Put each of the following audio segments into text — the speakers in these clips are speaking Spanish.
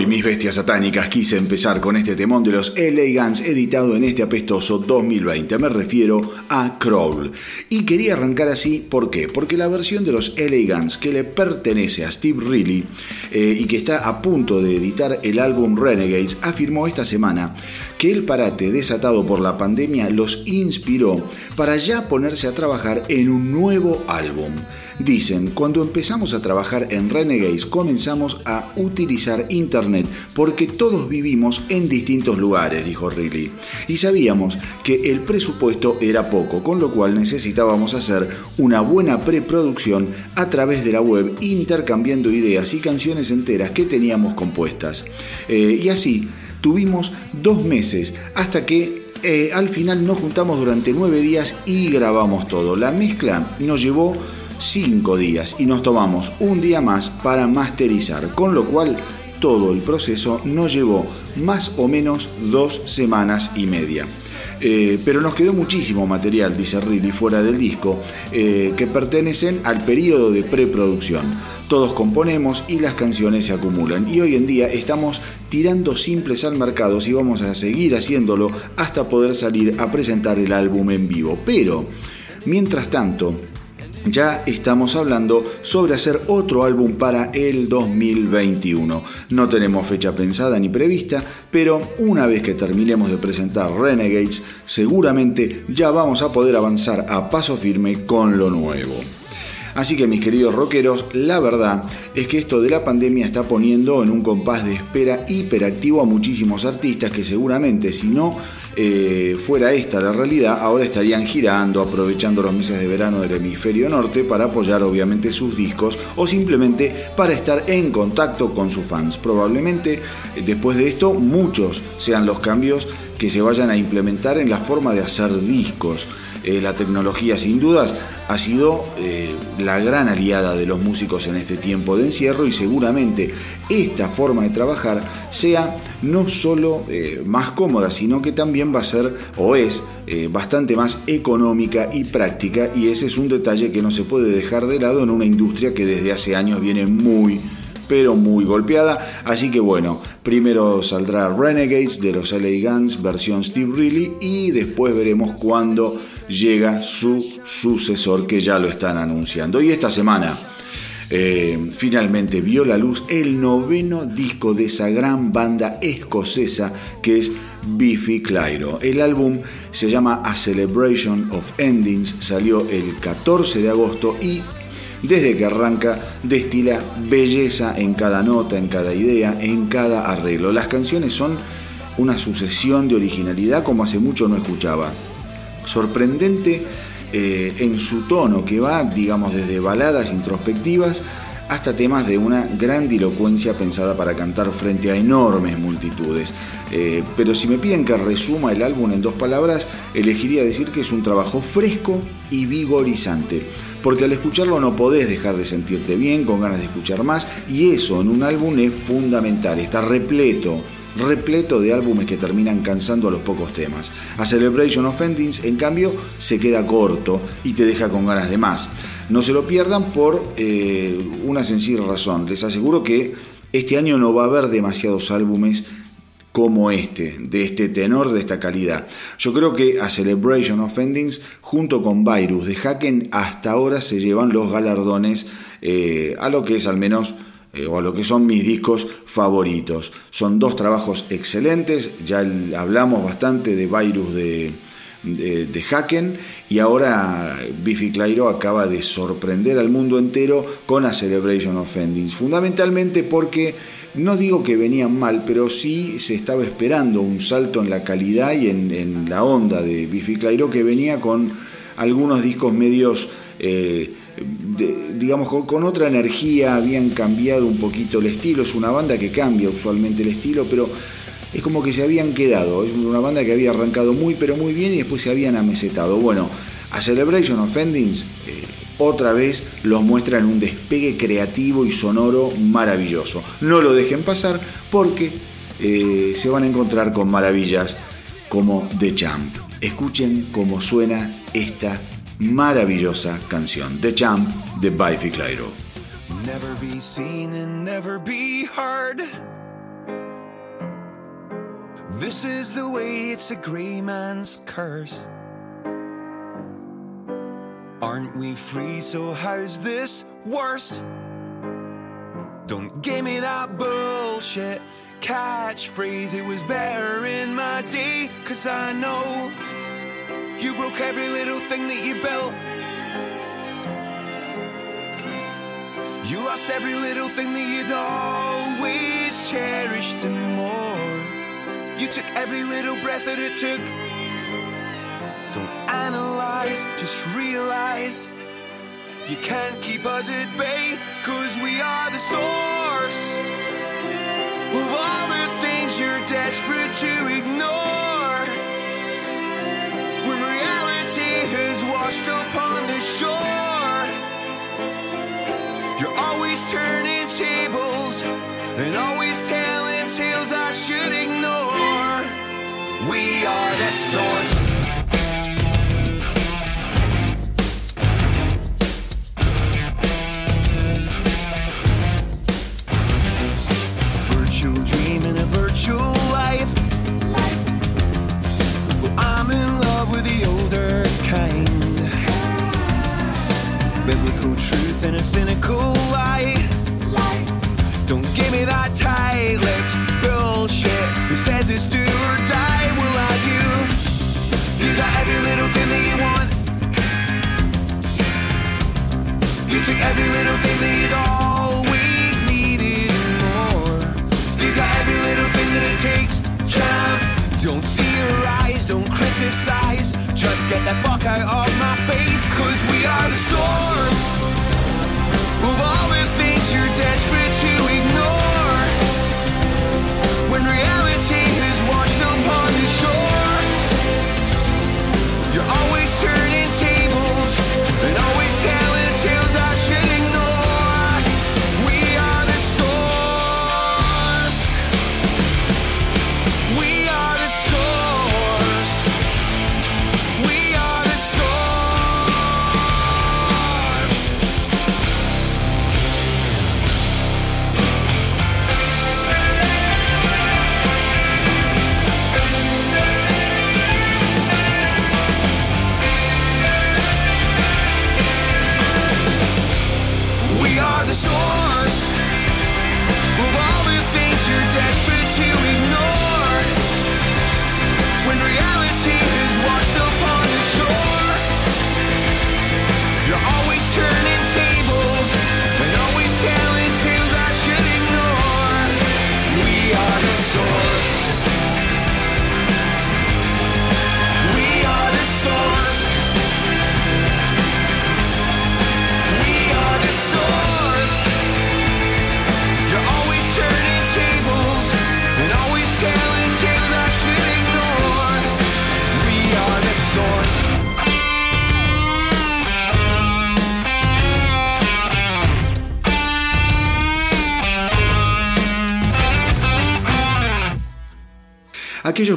Hoy, mis bestias satánicas, quise empezar con este temón de los LA editado en este apestoso 2020. Me refiero a Crawl. Y quería arrancar así, ¿por qué? Porque la versión de los LA Guns que le pertenece a Steve Riley eh, y que está a punto de editar el álbum Renegades afirmó esta semana que el parate desatado por la pandemia los inspiró para ya ponerse a trabajar en un nuevo álbum. Dicen, cuando empezamos a trabajar en Renegades comenzamos a utilizar internet porque todos vivimos en distintos lugares, dijo Riley. Y sabíamos que el presupuesto era poco, con lo cual necesitábamos hacer una buena preproducción a través de la web intercambiando ideas y canciones enteras que teníamos compuestas. Eh, y así tuvimos dos meses hasta que eh, al final nos juntamos durante nueve días y grabamos todo. La mezcla nos llevó cinco días y nos tomamos un día más para masterizar, con lo cual todo el proceso nos llevó más o menos dos semanas y media. Eh, pero nos quedó muchísimo material, dice Riley, fuera del disco, eh, que pertenecen al periodo de preproducción. Todos componemos y las canciones se acumulan. Y hoy en día estamos tirando simples al mercado y vamos a seguir haciéndolo hasta poder salir a presentar el álbum en vivo. Pero, mientras tanto, ya estamos hablando sobre hacer otro álbum para el 2021. No tenemos fecha pensada ni prevista, pero una vez que terminemos de presentar Renegades, seguramente ya vamos a poder avanzar a paso firme con lo nuevo. Así que mis queridos rockeros, la verdad es que esto de la pandemia está poniendo en un compás de espera hiperactivo a muchísimos artistas que seguramente si no eh, fuera esta la realidad, ahora estarían girando, aprovechando los meses de verano del hemisferio norte para apoyar obviamente sus discos o simplemente para estar en contacto con sus fans. Probablemente eh, después de esto muchos sean los cambios que se vayan a implementar en la forma de hacer discos. Eh, la tecnología sin dudas ha sido la gran aliada de los músicos en este tiempo de encierro y seguramente esta forma de trabajar sea no solo eh, más cómoda, sino que también va a ser o es bastante más económica y práctica y ese es un detalle que no se puede dejar de lado en una industria que desde hace años viene muy pero muy golpeada. Así que bueno, primero saldrá Renegades de los LA Guns, versión Steve Riley, y después veremos cuándo llega su sucesor, que ya lo están anunciando. Y esta semana. Eh, finalmente vio la luz el noveno disco de esa gran banda escocesa que es Biffy Clyro. El álbum se llama A Celebration of Endings, salió el 14 de agosto y desde que arranca destila belleza en cada nota, en cada idea, en cada arreglo. Las canciones son una sucesión de originalidad como hace mucho no escuchaba. Sorprendente eh, en su tono que va, digamos, desde baladas introspectivas hasta temas de una gran dilocuencia pensada para cantar frente a enormes multitudes. Eh, pero si me piden que resuma el álbum en dos palabras, elegiría decir que es un trabajo fresco y vigorizante porque al escucharlo no podés dejar de sentirte bien, con ganas de escuchar más, y eso en un álbum es fundamental, está repleto repleto de álbumes que terminan cansando a los pocos temas. A Celebration of Endings, en cambio, se queda corto y te deja con ganas de más. No se lo pierdan por eh, una sencilla razón. Les aseguro que este año no va a haber demasiados álbumes como este, de este tenor, de esta calidad. Yo creo que a Celebration of Endings, junto con Virus de Haken, hasta ahora se llevan los galardones eh, a lo que es al menos, eh, o a lo que son mis discos favoritos. Son dos trabajos excelentes, ya hablamos bastante de Virus de, de, Haken y ahora Biffy Clyro acaba de sorprender al mundo entero con a Celebration of Endings, fundamentalmente porque no digo que venían mal, pero sí se estaba esperando un salto en la calidad y en, la onda de Biffy Clyro que venía con algunos discos medios, eh, digamos, con, otra energía, habían cambiado un poquito el estilo. Es una banda que cambia usualmente el estilo, pero es como que se habían quedado. Es una banda que había arrancado muy, pero muy bien y después se habían amesetado. Bueno, a Celebration of Endings. Eh, otra vez los muestra en un despegue creativo y sonoro maravilloso. No lo dejen pasar porque eh, se van a encontrar con maravillas como The Champ. Escuchen cómo suena esta maravillosa canción, The Champ de Biffy Clyro. Never be seen and never be heard. This is the way it's a gray man's curse. Aren't we free, so how's this worse? Don't give me that bullshit catchphrase. It was better in my day, cause I know you broke every little thing that you built. You lost every little thing that you'd always cherished and more. You took every little breath that it took Don't analyze, just realize you can't keep us at bay, cause we are the source of all the things you're desperate to ignore. Washed upon the shore, you're always turning tables and always telling tales I should ignore. We are the source.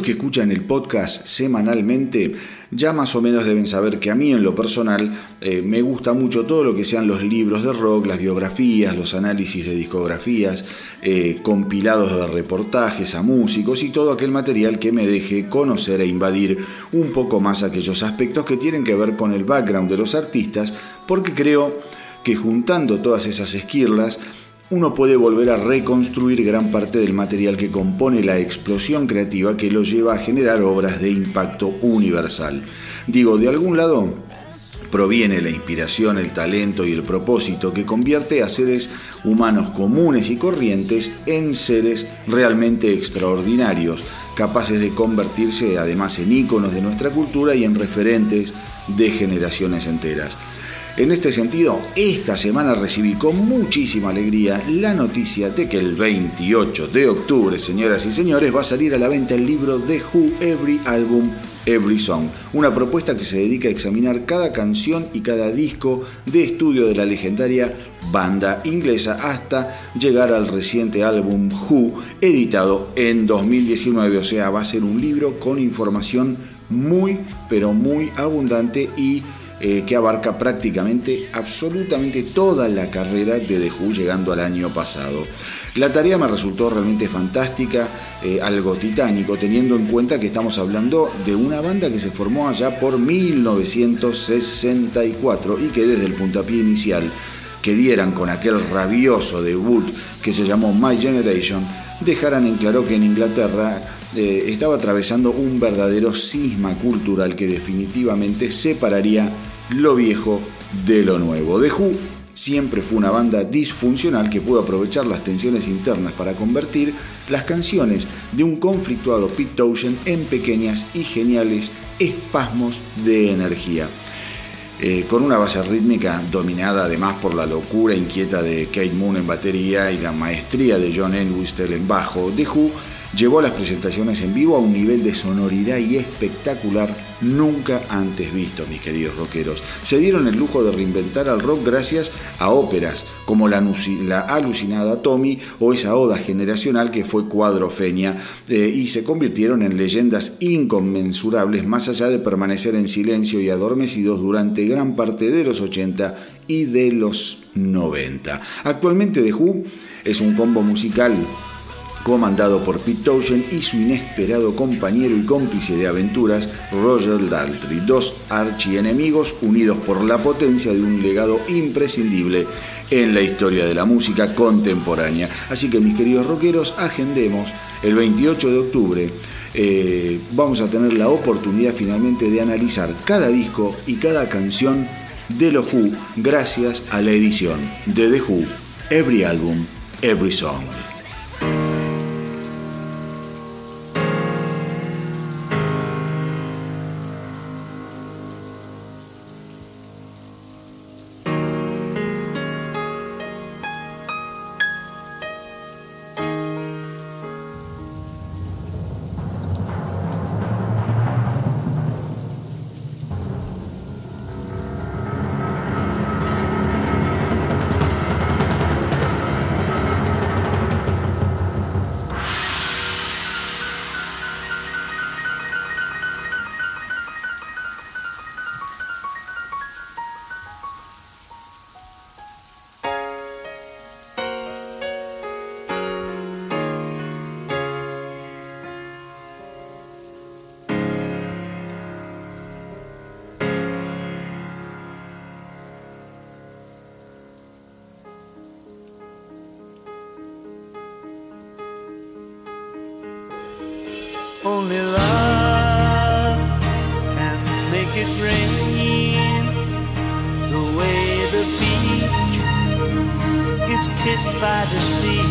Que escuchan el podcast semanalmente ya más o menos deben saber que a mí en lo personal eh, me gusta mucho todo lo que sean los libros de rock, las biografías, los análisis de discografías, eh, compilados de reportajes a músicos y todo aquel material que me deje conocer e invadir un poco más aquellos aspectos que tienen que ver con el background de los artistas, porque creo que juntando todas esas esquirlas uno puede volver a reconstruir gran parte del material que compone la explosión creativa que lo lleva a generar obras de impacto universal. Digo, de algún lado proviene la inspiración, el talento y el propósito que convierte a seres humanos comunes y corrientes en seres realmente extraordinarios, capaces de convertirse además en íconos de nuestra cultura y en referentes de generaciones enteras. En este sentido, esta semana recibí con muchísima alegría la noticia de que el 28 de octubre, señoras y señores, va a salir a la venta el libro The Who Every Album Every Song, una propuesta que se dedica a examinar cada canción y cada disco de estudio de la legendaria banda inglesa hasta llegar al reciente álbum Who, editado en 2019, o sea, va a ser un libro con información muy, pero muy abundante y eh, que abarca prácticamente absolutamente toda la carrera de The Who llegando al año pasado. La tarea me resultó realmente fantástica, eh, algo titánico, teniendo en cuenta que estamos hablando de una banda que se formó allá por 1964 y que desde el puntapié inicial que dieran con aquel rabioso debut que se llamó My Generation, dejaran en claro que en Inglaterra eh, estaba atravesando un verdadero cisma cultural que definitivamente separaría lo viejo de lo nuevo. The Who siempre fue una banda disfuncional que pudo aprovechar las tensiones internas para convertir las canciones de un conflictuado Pete Townshend en pequeñas y geniales espasmos de energía. Eh, con una base rítmica dominada además por la locura inquieta de Kate Moon en batería y la maestría de John Entwistle en bajo, The Who llevó las presentaciones en vivo a un nivel de sonoridad y espectacular nunca antes visto, mis queridos rockeros. Se dieron el lujo de reinventar al rock gracias a óperas como la, alucinada Tommy o esa oda generacional que fue Cuadrofenia eh, y se convirtieron en leyendas inconmensurables más allá de permanecer en silencio y adormecidos durante gran parte de los 80 y de los 90. Actualmente The Who es un combo musical comandado por Pete Townshend y su inesperado compañero y cómplice de aventuras, Roger Daltrey, dos archienemigos unidos por la potencia de un legado imprescindible en la historia de la música contemporánea. Así que mis queridos rockeros, agendemos el 28 de octubre. Eh, vamos a tener la oportunidad finalmente de analizar cada disco y cada canción de los Who gracias a la edición de The Who, Every Album, Every Song. Only love can make it rain the way the beach gets kissed by the sea.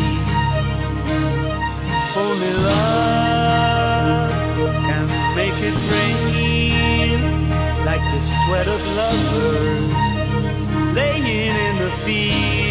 Only love can make it rain like the sweat of lovers laying in the field.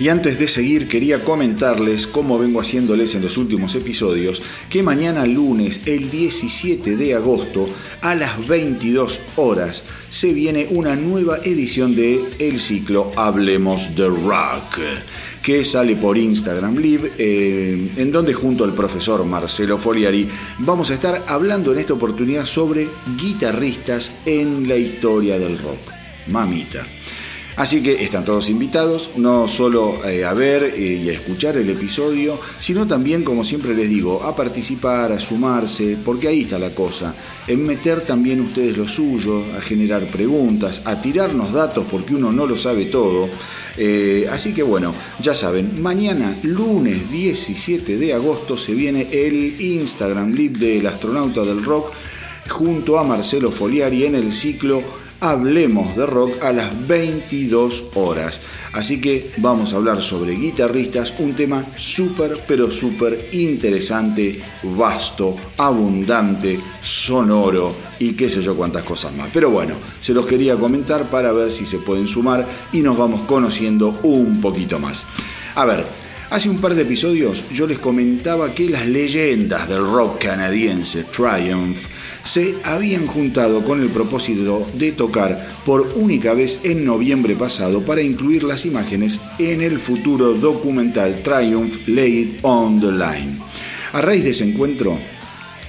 Y antes de seguir quería comentarles, como vengo haciéndoles en los últimos episodios, que mañana lunes, el 17 de agosto, a las 22 horas, se viene una nueva edición de el ciclo Hablemos de Rock que sale por Instagram Live, eh, en donde junto al profesor Marcelo Foliari vamos a estar hablando en esta oportunidad sobre guitarristas en la historia del rock. Mamita. Así que están todos invitados, no solo eh, a ver y a escuchar el episodio, sino también, como siempre les digo, a participar, a sumarse, porque ahí está la cosa, en meter también ustedes lo suyo, a generar preguntas, a tirarnos datos porque uno no lo sabe todo. Eh, así que bueno, ya saben, mañana, lunes 17 de agosto, se viene el Instagram Live del astronauta del rock junto a Marcelo Foliari en el ciclo Hablemos de Rock a las 22 horas. Así que vamos a hablar sobre guitarristas, un tema súper, pero súper interesante, vasto, abundante, sonoro y qué sé yo cuántas cosas más. Pero bueno, se los quería comentar para ver si se pueden sumar y nos vamos conociendo un poquito más. A ver, Hace un par de episodios yo les comentaba que las leyendas del rock canadiense Triumph se habían juntado con el propósito de tocar por única vez en noviembre pasado para incluir las imágenes en el futuro documental Triumph Laid on the Line. A raíz de ese encuentro,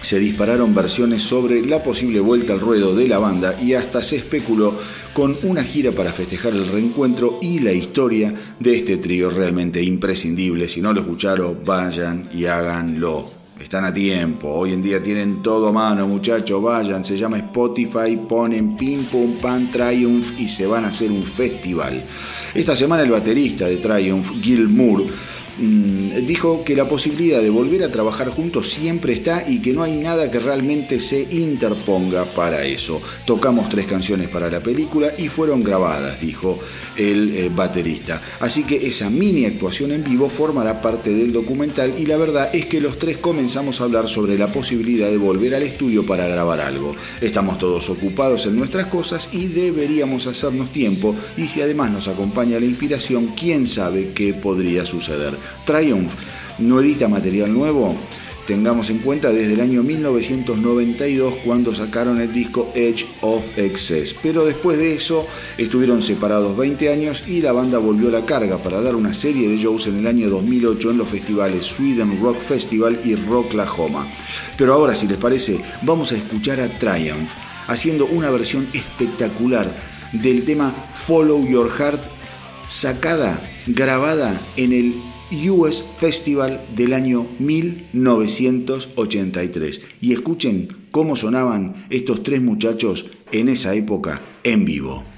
se dispararon versiones sobre la posible vuelta al ruedo de la banda y hasta se especuló con una gira para festejar el reencuentro y la historia de este trío realmente imprescindible. Si no lo escucharon, vayan y háganlo. Están a tiempo, hoy en día tienen todo a mano, muchachos, vayan, se llama Spotify, ponen Pim Pum Pan Triumph y se van a hacer un festival. Esta semana el baterista de Triumph, Gil Moore, dijo que la posibilidad de volver a trabajar juntos siempre está y que no hay nada que realmente se interponga para eso. Tocamos tres canciones para la película y fueron grabadas, dijo el eh, baterista. Así que esa mini actuación en vivo formará parte del documental y la verdad es que los tres comenzamos a hablar sobre la posibilidad de volver al estudio para grabar algo. Estamos todos ocupados en nuestras cosas y deberíamos hacernos tiempo y si además nos acompaña la inspiración, quién sabe qué podría suceder. Triumph no edita material nuevo, tengamos en cuenta desde el año 1992 cuando sacaron el disco Edge of Excess. Pero después de eso estuvieron separados 20 años y la banda volvió a la carga para dar una serie de shows en el año 2008 en los festivales Sweden Rock Festival y Rocklahoma. Pero ahora si les parece vamos a escuchar a Triumph haciendo una versión espectacular del tema Follow Your Heart sacada, grabada en el US Festival del año 1983. Y escuchen cómo sonaban estos tres muchachos en esa época en vivo.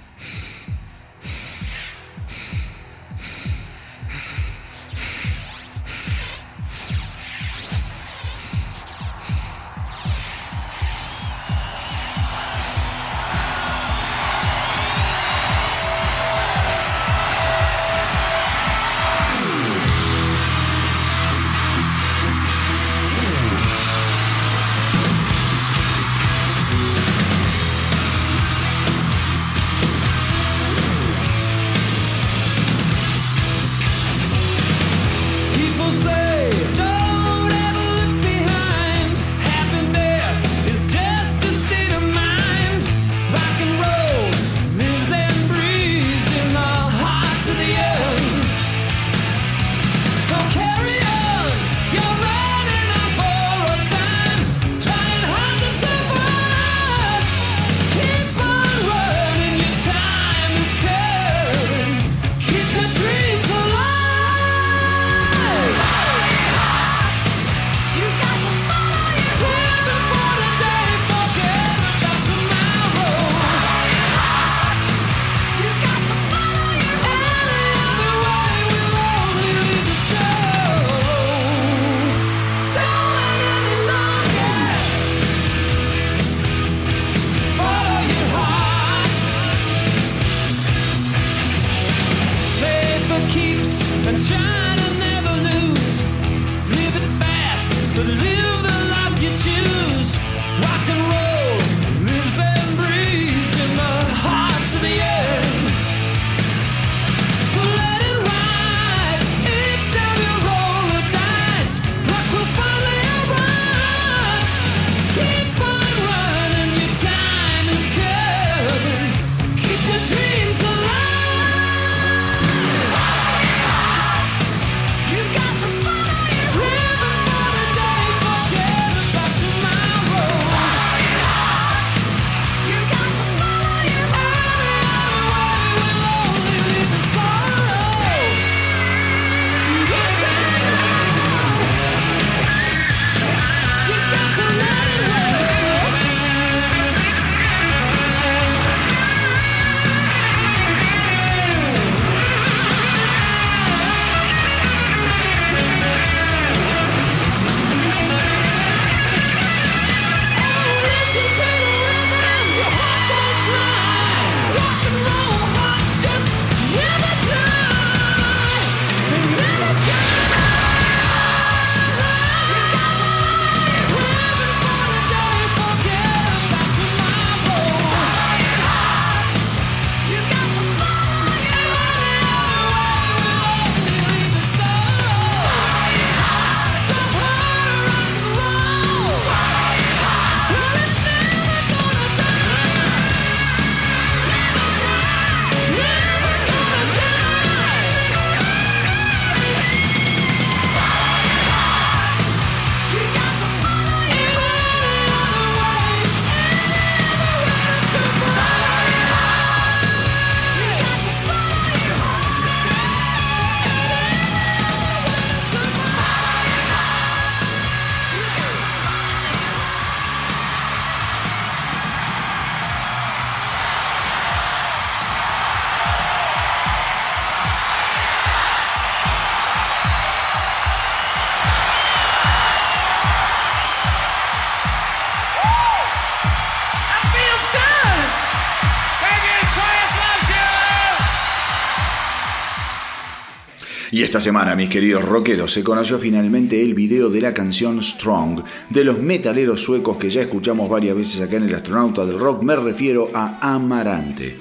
Esta semana, mis queridos rockeros, se conoció finalmente el video de la canción Strong de los metaleros suecos que ya escuchamos varias veces acá en el Astronauta del Rock. Me refiero a Amarante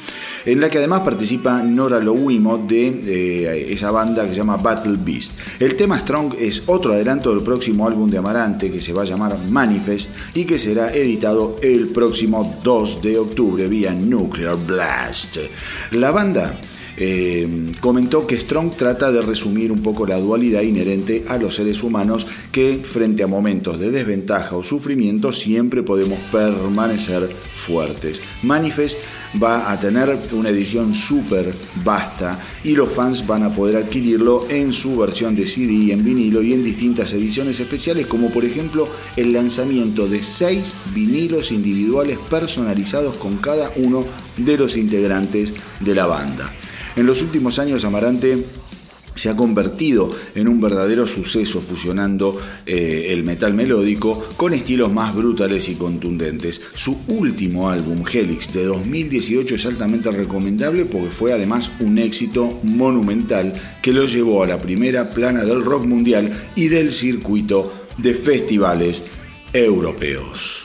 en la que además participa Nora Lowimo de eh, esa banda que se llama Battle Beast. El tema Strong es otro adelanto del próximo álbum de Amarante que se va a llamar Manifest y que será editado el próximo 2 de octubre vía Nuclear Blast. La banda eh, comentó que Strong trata de resumir un poco la dualidad inherente a los seres humanos que frente a momentos de desventaja o sufrimiento siempre podemos permanecer fuertes. Manifest va a tener una edición súper vasta y los fans van a poder adquirirlo en su versión de CD, en vinilo y en distintas ediciones especiales como por ejemplo el lanzamiento de seis vinilos individuales personalizados con cada uno de los integrantes de la banda. En los últimos años Amarante se ha convertido en un verdadero suceso fusionando eh, el metal melódico con estilos más brutales y contundentes. Su último álbum, Helix, de 2018 es altamente recomendable porque fue además un éxito monumental que lo llevó a la primera plana del rock mundial y del circuito de festivales europeos.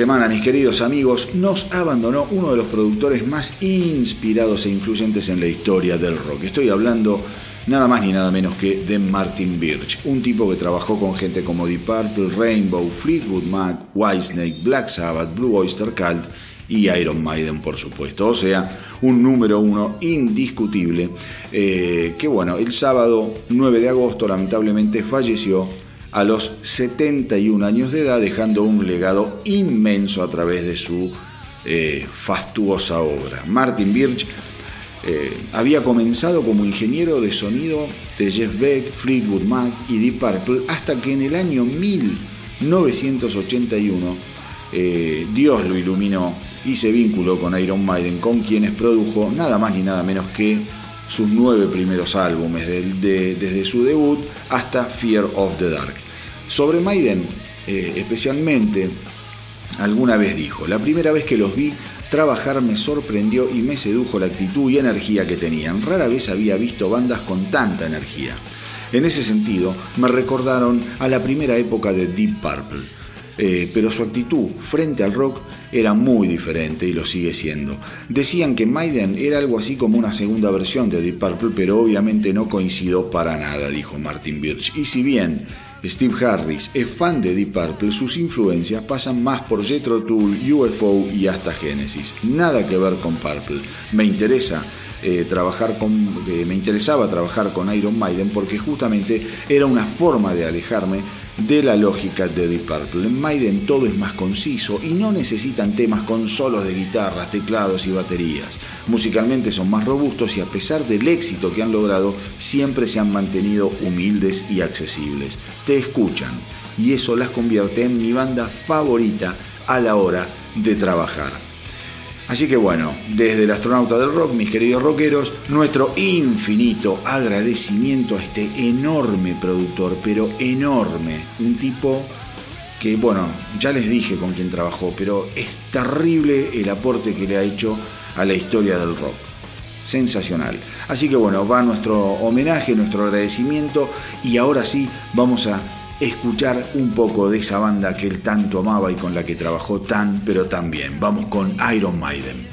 Semana, mis queridos amigos, nos abandonó uno de los productores más inspirados e influyentes en la historia del rock. Estoy hablando nada más ni nada menos que de Martin Birch, un tipo que trabajó con gente como Deep Purple, Rainbow, Fleetwood Mac, Whitesnake, Black Sabbath, Blue Oyster Cult y Iron Maiden, por supuesto. O sea, un número uno indiscutible. Eh, que bueno, el sábado 9 de agosto lamentablemente falleció a los 71 años de edad, dejando un legado inmenso a través de su eh, fastuosa obra. Martin Birch eh, había comenzado como ingeniero de sonido de Jeff Beck, Fleetwood Mac y Deep Purple hasta que en el año 1981 eh, Dios lo iluminó y se vinculó con Iron Maiden, con quienes produjo nada más ni nada menos que sus nueve primeros álbumes, desde su debut hasta Fear of the Dark. Sobre Maiden, eh, especialmente, alguna vez dijo, la primera vez que los vi trabajar me sorprendió y me sedujo la actitud y energía que tenían. Rara vez había visto bandas con tanta energía. En ese sentido, me recordaron a la primera época de Deep Purple eh, pero su actitud frente al rock era muy diferente y lo sigue siendo. Decían que Maiden era algo así como una segunda versión de Deep Purple, pero obviamente no coincidió para nada, dijo Martin Birch. Y si bien Steve Harris es fan de Deep Purple, sus influencias pasan más por Jethro Tull, UFO y hasta Genesis. Nada que ver con Purple. Me interesa eh, trabajar con, eh, me interesaba trabajar con Iron Maiden porque justamente era una forma de alejarme de la lógica de Deep Purple. En Maiden todo es más conciso y no necesitan temas con solos de guitarras, teclados y baterías. Musicalmente son más robustos y a pesar del éxito que han logrado, siempre se han mantenido humildes y accesibles. Te escuchan y eso las convierte en mi banda favorita a la hora de trabajar. Así que bueno, desde el astronauta del rock, mis queridos rockeros, nuestro infinito agradecimiento a este enorme productor, pero enorme, un tipo que, bueno, ya les dije con quién trabajó, pero es terrible el aporte que le ha hecho a la historia del rock. Sensacional. Así que bueno, va nuestro homenaje, nuestro agradecimiento y ahora sí vamos a escuchar un poco de esa banda que él tanto amaba y con la que trabajó tan pero tan bien. Vamos con Iron Maiden.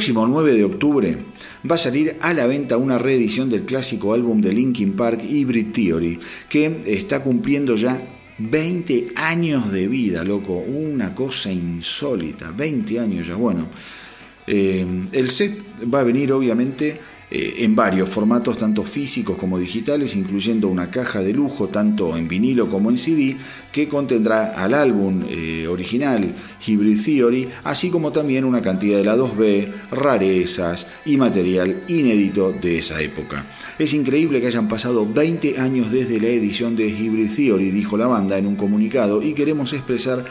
Próximo 9 de octubre va a salir a la venta una reedición del clásico álbum de Linkin Park, Hybrid Theory, que está cumpliendo ya 20 años de vida, loco, una cosa insólita, 20 años ya, bueno. Eh, el set va a venir obviamente eh, en varios formatos, tanto físicos como digitales, incluyendo una caja de lujo, tanto en vinilo como en CD, que contendrá al álbum eh, original Hybrid Theory, así como también una cantidad de la 2B, rarezas y material inédito de esa época. Es increíble que hayan pasado 20 años desde la edición de Hybrid Theory, dijo la banda en un comunicado, y queremos expresar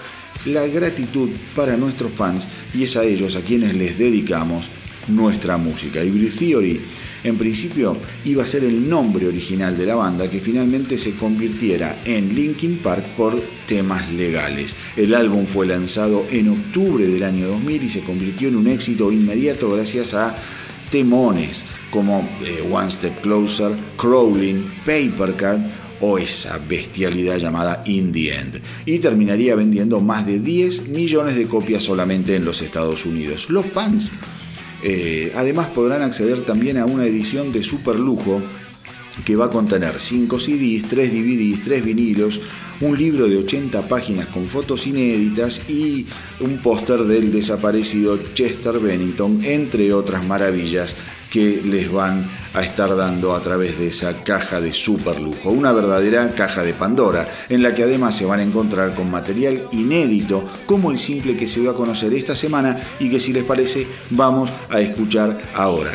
la gratitud para nuestros fans y es a ellos a quienes les dedicamos nuestra música. Hybrid Theory en principio iba a ser el nombre original de la banda que finalmente se convirtiera en Linkin Park por temas legales. El álbum fue lanzado en octubre del año 2000 y se convirtió en un éxito inmediato gracias a temones como eh, One Step Closer, Crawling, Paper Cut o esa bestialidad llamada In the End. Y terminaría vendiendo más de 10 millones de copias solamente en los Estados Unidos. Los fans eh, además podrán acceder también a una edición de super lujo que va a contener 5 CDs, 3 DVDs, 3 vinilos, un libro de 80 páginas con fotos inéditas y un póster del desaparecido Chester Bennington, entre otras maravillas que les van a estar dando a través de esa caja de super lujo, una verdadera caja de Pandora, en la que además se van a encontrar con material inédito como el simple que se va a conocer esta semana y que si les parece vamos a escuchar ahora.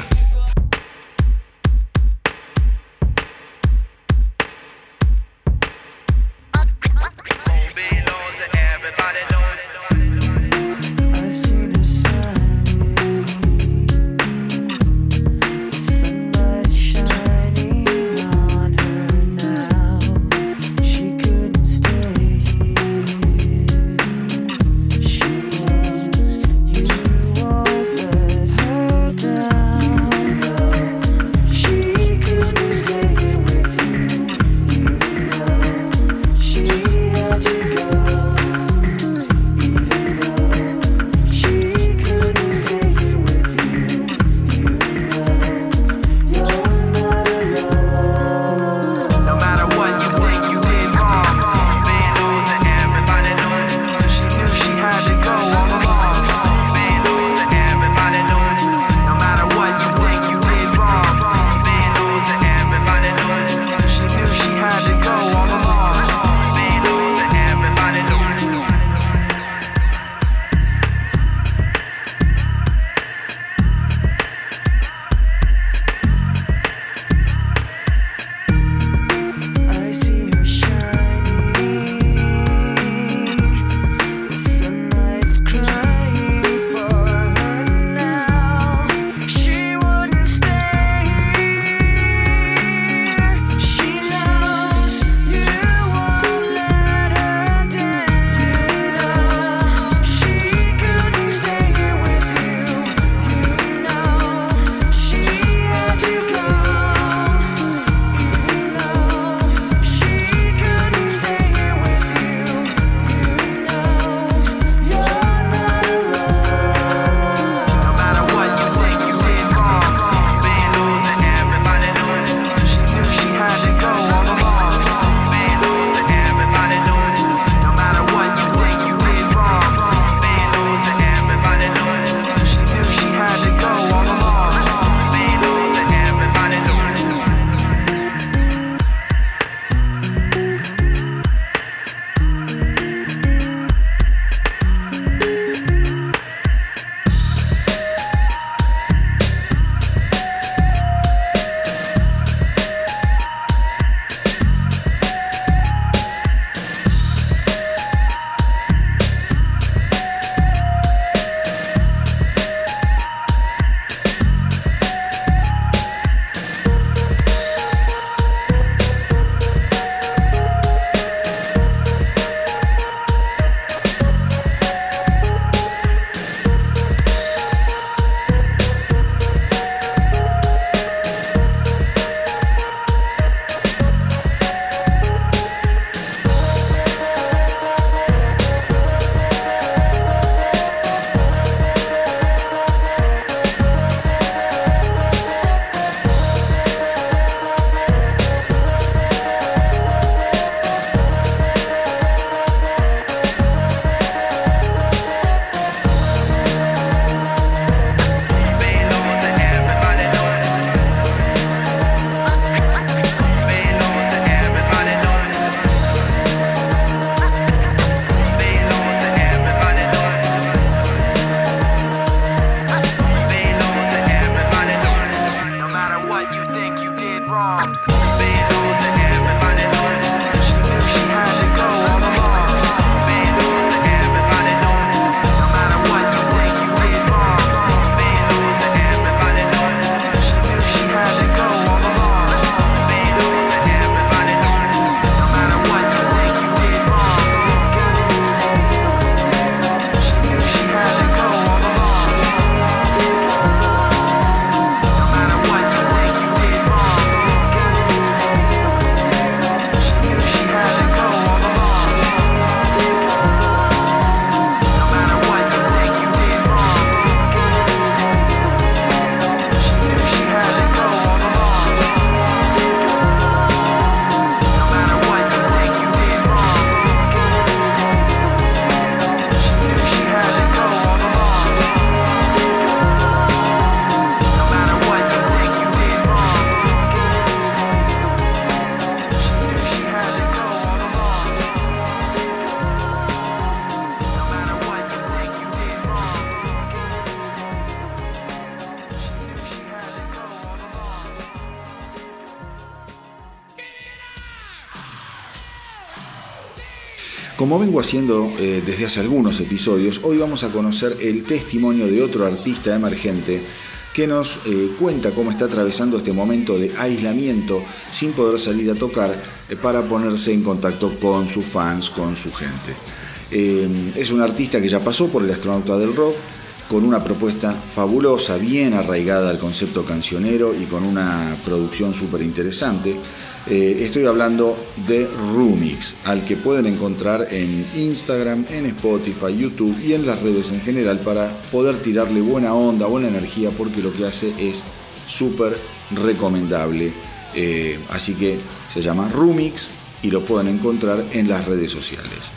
Como vengo haciendo eh, desde hace algunos episodios, hoy vamos a conocer el testimonio de otro artista emergente que nos eh, cuenta cómo está atravesando este momento de aislamiento sin poder salir a tocar eh, para ponerse en contacto con sus fans, con su gente. es un artista que ya pasó por el astronauta del rock, con una propuesta fabulosa, bien arraigada al concepto cancionero y con una producción súper interesante. Eh, estoy hablando de Rumix, al que pueden encontrar en Instagram, en Spotify, YouTube y en las redes en general para poder tirarle buena onda, buena energía, porque lo que hace es súper recomendable. Eh, así que se llama Rumix y lo pueden encontrar en las redes sociales.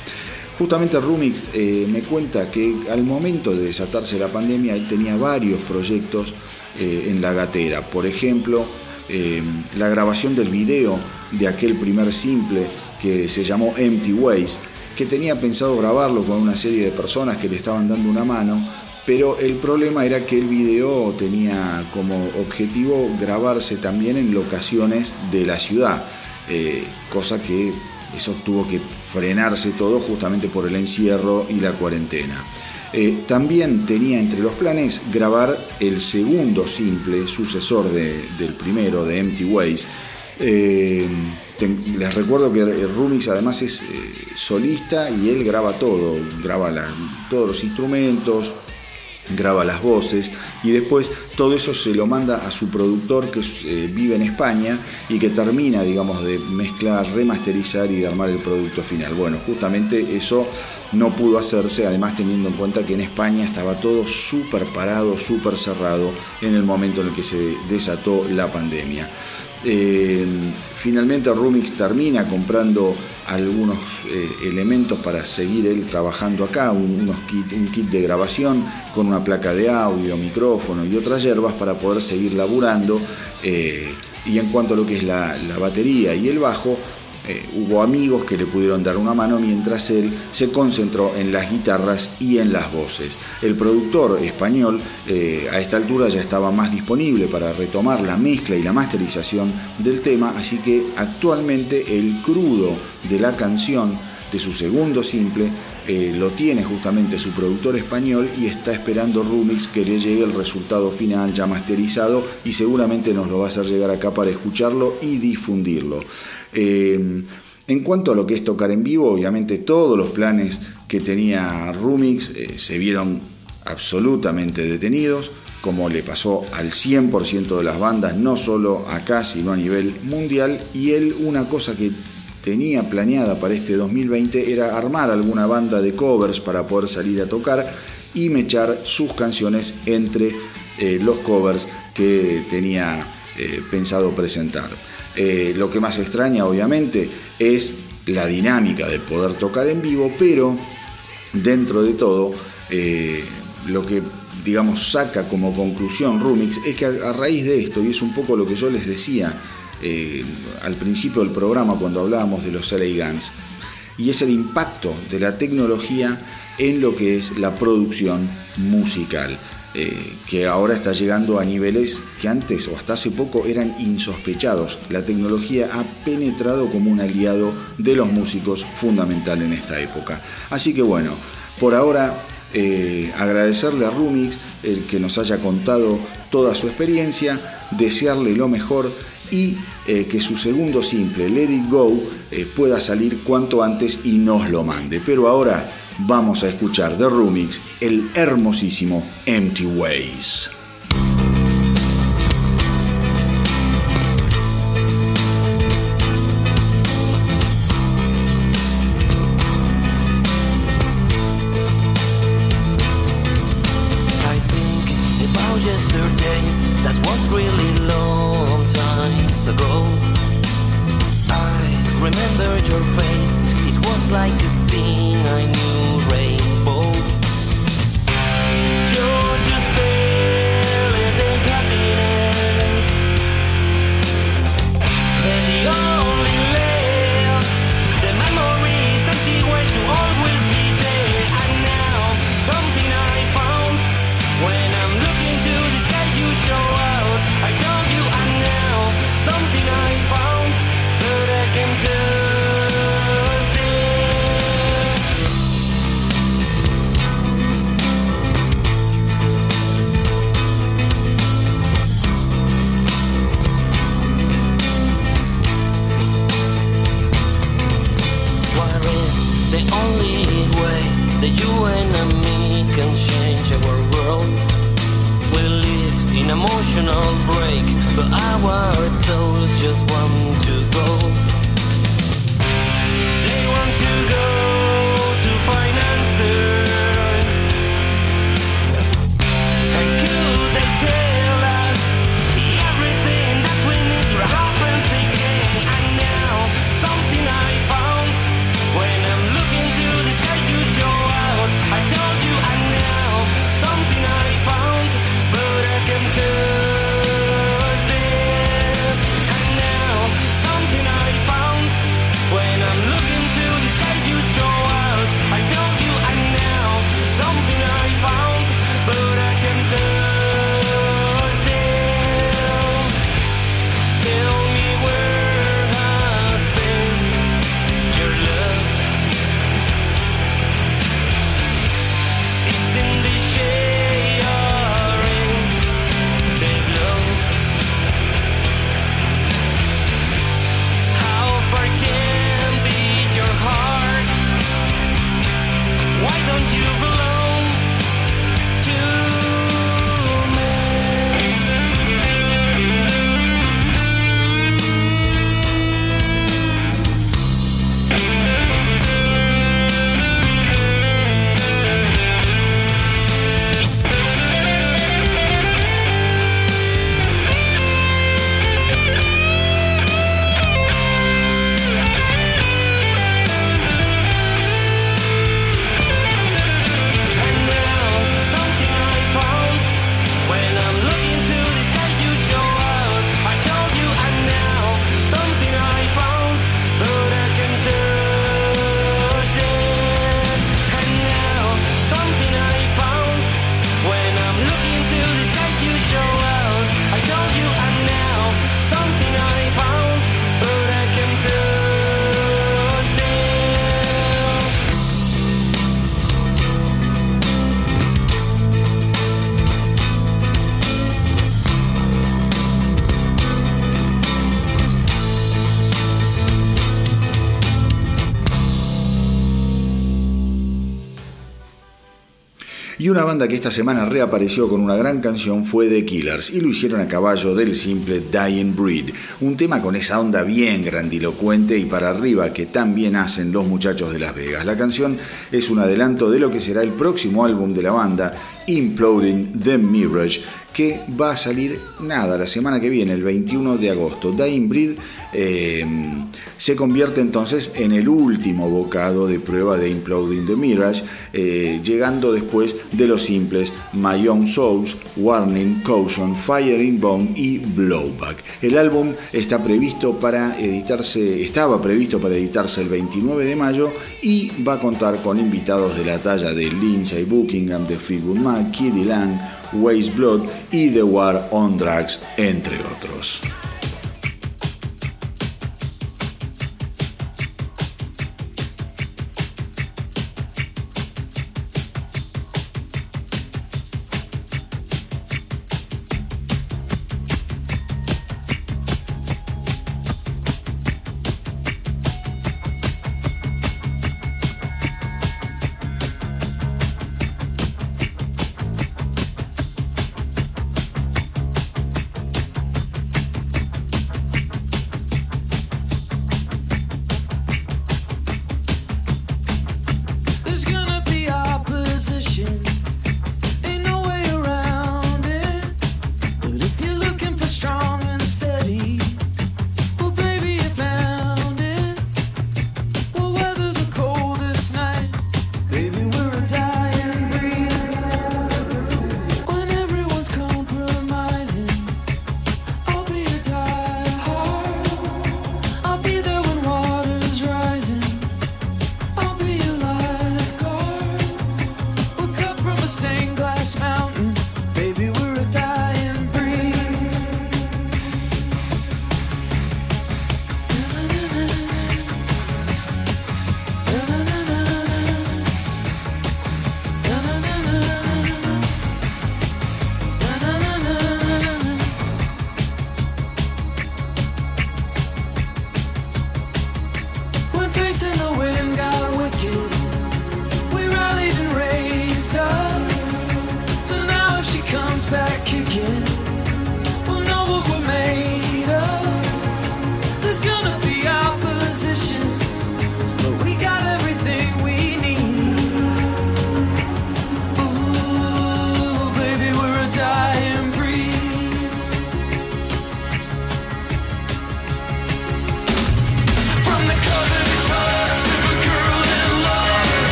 Justamente Rumix eh, me cuenta que al momento de desatarse la pandemia él tenía varios proyectos en la gatera. Por ejemplo, eh, la grabación del video de aquel primer simple que se llamó Empty Ways, que tenía pensado grabarlo con una serie de personas que le estaban dando una mano, pero el problema era que el video tenía como objetivo grabarse también en locaciones de la ciudad, eh, cosa que eso tuvo que frenarse todo justamente por el encierro y la cuarentena. Eh, también tenía entre los planes grabar el segundo simple, sucesor del primero, de Empty Ways. Eh, les recuerdo que Rumix además es eh, solista y él graba todo, graba todos los instrumentos, graba las voces y después todo eso se lo manda a su productor que vive en España y que termina, digamos, de mezclar, remasterizar y de armar el producto final. Bueno, justamente eso no pudo hacerse, además teniendo en cuenta que en España estaba todo súper parado, súper cerrado en el momento en el que se desató la pandemia. Eh, finalmente Rumix termina comprando algunos eh, elementos para seguir él trabajando acá, un, kit, de grabación con una placa de audio, micrófono y otras hierbas para poder seguir laburando. Eh, y en cuanto a lo que es la batería y el bajo, eh, hubo amigos que le pudieron dar una mano mientras él se concentró en las guitarras y en las voces. El productor español eh, a esta altura ya estaba más disponible para retomar la mezcla y la masterización del tema, así que actualmente el crudo de la canción de su segundo simple eh, lo tiene justamente su productor español y está esperando Rumix que le llegue el resultado final ya masterizado y seguramente nos lo va a hacer llegar acá para escucharlo y difundirlo. Eh, en cuanto a lo que es tocar en vivo, obviamente todos los planes que tenía Rumix eh, se vieron absolutamente detenidos, como le pasó al 100% de las bandas, no solo acá, sino a nivel mundial. Y él una cosa que tenía planeada para este 2020 era armar alguna banda de covers para poder salir a tocar y mechar sus canciones entre eh, los covers que tenía pensado presentar. Eh, lo que más extraña, obviamente, es la dinámica de poder tocar en vivo, pero dentro de todo, eh, lo que digamos saca como conclusión Rumix es que a, raíz de esto, y es un poco lo que yo les decía eh, al principio del programa cuando hablábamos de los LA Guns, y es el impacto de la tecnología en lo que es la producción musical. Eh, que ahora está llegando a niveles que antes o hasta hace poco eran insospechados. La tecnología ha penetrado como un aliado de los músicos fundamental en esta época. Así que bueno, por ahora eh, agradecerle a Rumix el que nos haya contado toda su experiencia, desearle lo mejor y eh, que su segundo simple, Let It Go, pueda salir cuanto antes y nos lo mande. Pero ahora vamos a escuchar de Rumix el hermosísimo Empty Ways. Una banda que esta semana reapareció con una gran canción fue The Killers y lo hicieron a caballo del simple Dying Breed, un tema con esa onda bien grandilocuente y para arriba que tan bien hacen los muchachos de Las Vegas. La canción es un adelanto de lo que será el próximo álbum de la banda, Imploding the Mirage, que va a salir nada la semana que viene, el 21 de agosto. Dying Breed eh, se convierte entonces en el último bocado de prueba de Imploding the Mirage, eh, llegando después de los simples My Own Souls, Warning, Caution, Fire in Bone y Blowback. El álbum está previsto para editarse, estaba previsto para editarse el 29 de mayo y va a contar con invitados de la talla de Lindsay Buckingham, de Fleetwood Mac, Kiddy Lang, Waste Blood y The War on Drugs, entre otros.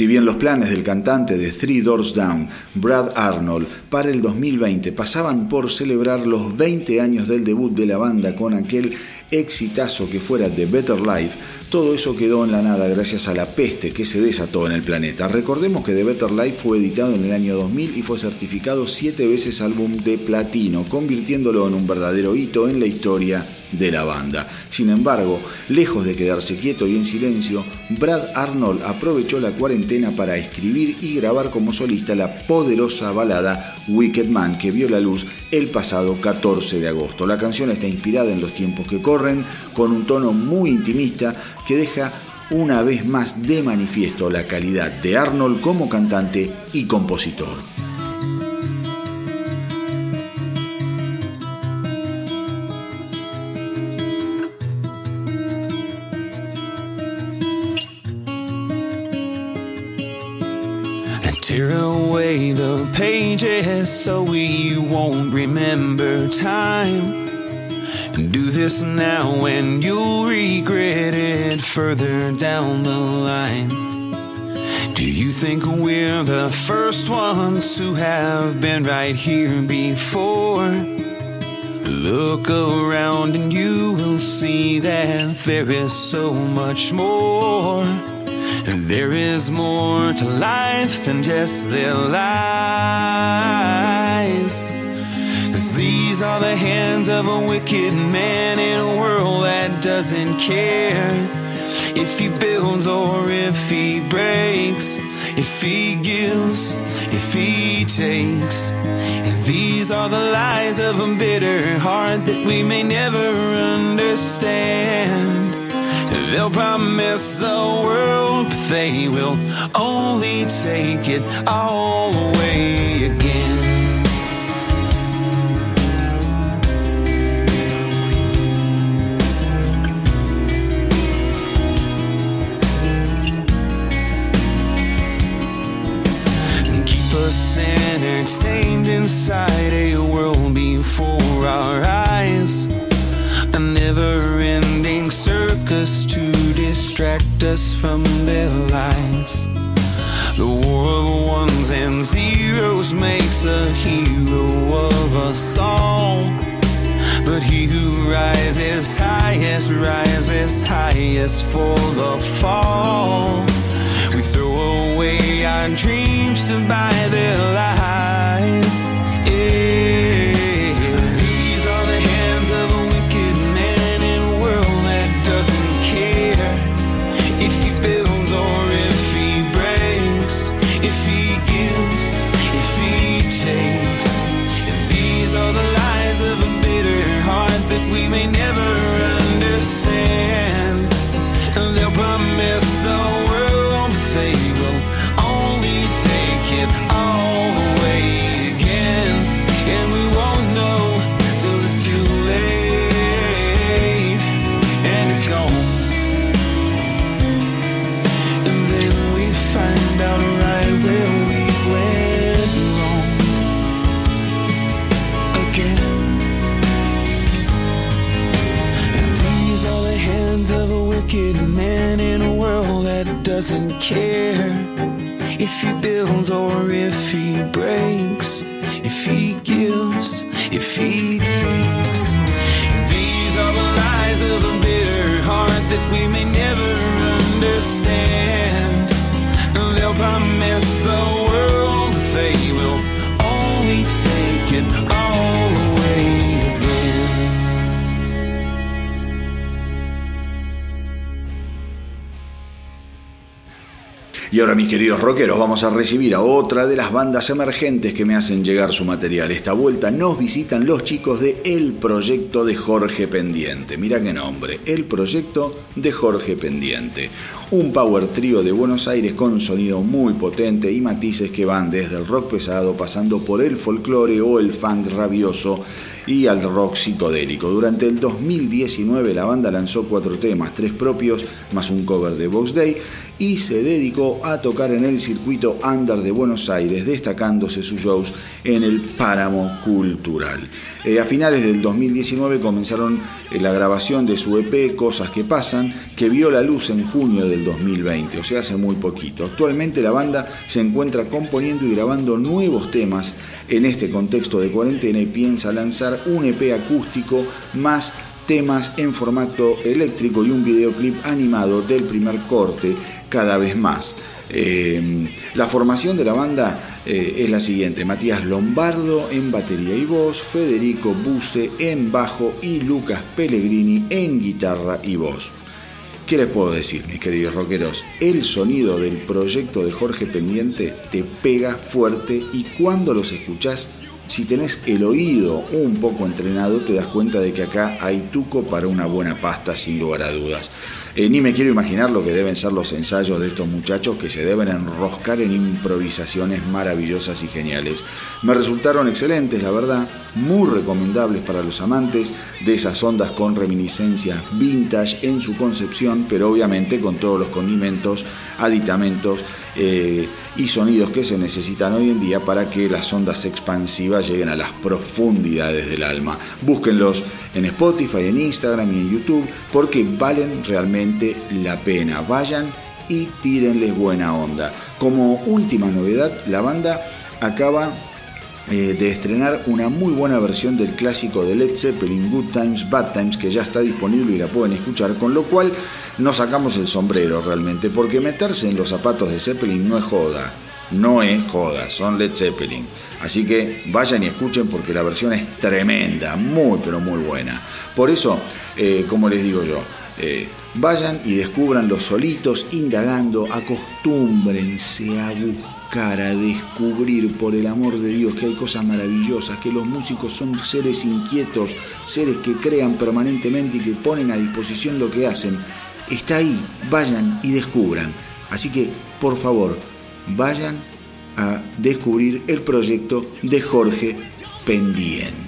Si bien los planes del cantante de Three Doors Down, Brad Arnold, para el 2020 pasaban por celebrar los 20 años del debut de la banda con aquel exitazo que fuera The Better Life, todo eso quedó en la nada gracias a la peste que se desató en el planeta. Recordemos que The Better Life fue editado en el año 2000 y fue certificado siete veces álbum de platino, convirtiéndolo en un verdadero hito en la historia de la banda. Sin embargo, lejos de quedarse quieto y en silencio, Brad Arnold aprovechó la cuarentena para escribir y grabar como solista la poderosa balada Wicked Man que vio la luz el pasado 14 de agosto. La canción está inspirada en los tiempos que corren, con un tono muy intimista que deja una vez más de manifiesto la calidad de Arnold como cantante y compositor. Pages so we won't remember time. And do this now and you'll regret it further down the line. Do you think we're the first ones who have been right here before? Look around and you will see that there is so much more. And there is more to life than just their lies. Cause these are the hands of a wicked man in a world that doesn't care if he builds or if he breaks, if he gives, if he takes. And these are the lies of a bitter heart that we may never understand. They'll promise the world, but they will only take it all away again. Keep us entertained inside a world before our eyes. A never circus to distract us from their lies. The war of ones and zeros makes a hero of us all. But he who rises highest rises highest for the fall. We throw away our dreams to buy their lies. Doesn't care if he builds or if he breaks, if he gives, if he takes. These are the lies of a bitter heart that we may never understand. They'll promise the Y ahora mis queridos rockeros vamos a recibir a otra de las bandas emergentes que me hacen llegar su material. Esta vuelta nos visitan los chicos de El Proyecto de Jorge Pendiente. Mira qué nombre, El Proyecto de Jorge Pendiente. Un power trío de Buenos Aires con sonido muy potente y matices que van desde el rock pesado pasando por el folclore o el funk rabioso y al rock psicodélico. Durante el 2019 la banda lanzó cuatro temas, tres propios más un cover de Box Day y se dedicó a tocar en el circuito Under de Buenos Aires, destacándose sus shows en el Páramo Cultural. Eh, a finales del 2019 comenzaron eh, la grabación de su EP Cosas que Pasan, que vio la luz en junio del 2020, o sea, hace muy poquito. Actualmente la banda se encuentra componiendo y grabando nuevos temas en este contexto de cuarentena y piensa lanzar un EP acústico más temas en formato eléctrico y un videoclip animado del primer corte cada vez más. Eh, la formación de la banda eh, es la siguiente: Matías Lombardo en batería y voz, Federico Buse en bajo y Lucas Pellegrini en guitarra y voz. ¿Qué les puedo decir, mis queridos rockeros? El sonido del proyecto de Jorge Pendiente te pega fuerte y cuando los escuchás, si tenés el oído un poco entrenado, te das cuenta de que acá hay tuco para una buena pasta, sin lugar a dudas. Eh, ni me quiero imaginar lo que deben ser los ensayos de estos muchachos que se deben enroscar en improvisaciones maravillosas y geniales. Me resultaron excelentes, la verdad, muy recomendables para los amantes de esas ondas con reminiscencias vintage en su concepción, pero obviamente con todos los condimentos, aditamentos eh, y sonidos que se necesitan hoy en día para que las ondas expansivas lleguen a las profundidades del alma. Búsquenlos en Spotify, en Instagram y en YouTube porque valen realmente la pena. Vayan y tírenles buena onda. Como última novedad, la banda acaba eh, de estrenar una muy buena versión del clásico de Led Zeppelin, Good Times, Bad Times, que ya está disponible y la pueden escuchar, con lo cual nos sacamos el sombrero realmente, porque meterse en los zapatos de Zeppelin no es joda, no es joda, son Led Zeppelin. Así que vayan y escuchen porque la versión es tremenda, muy pero muy buena. Por eso, eh, como les digo yo, eh, vayan y descubran los solitos, indagando, acostúmbrense a buscar, a descubrir, por el amor de Dios, que hay cosas maravillosas, que los músicos son seres inquietos, seres que crean permanentemente y que ponen a disposición lo que hacen. Está ahí, vayan y descubran. Así que, por favor, vayan a descubrir el proyecto de Jorge Pendiente.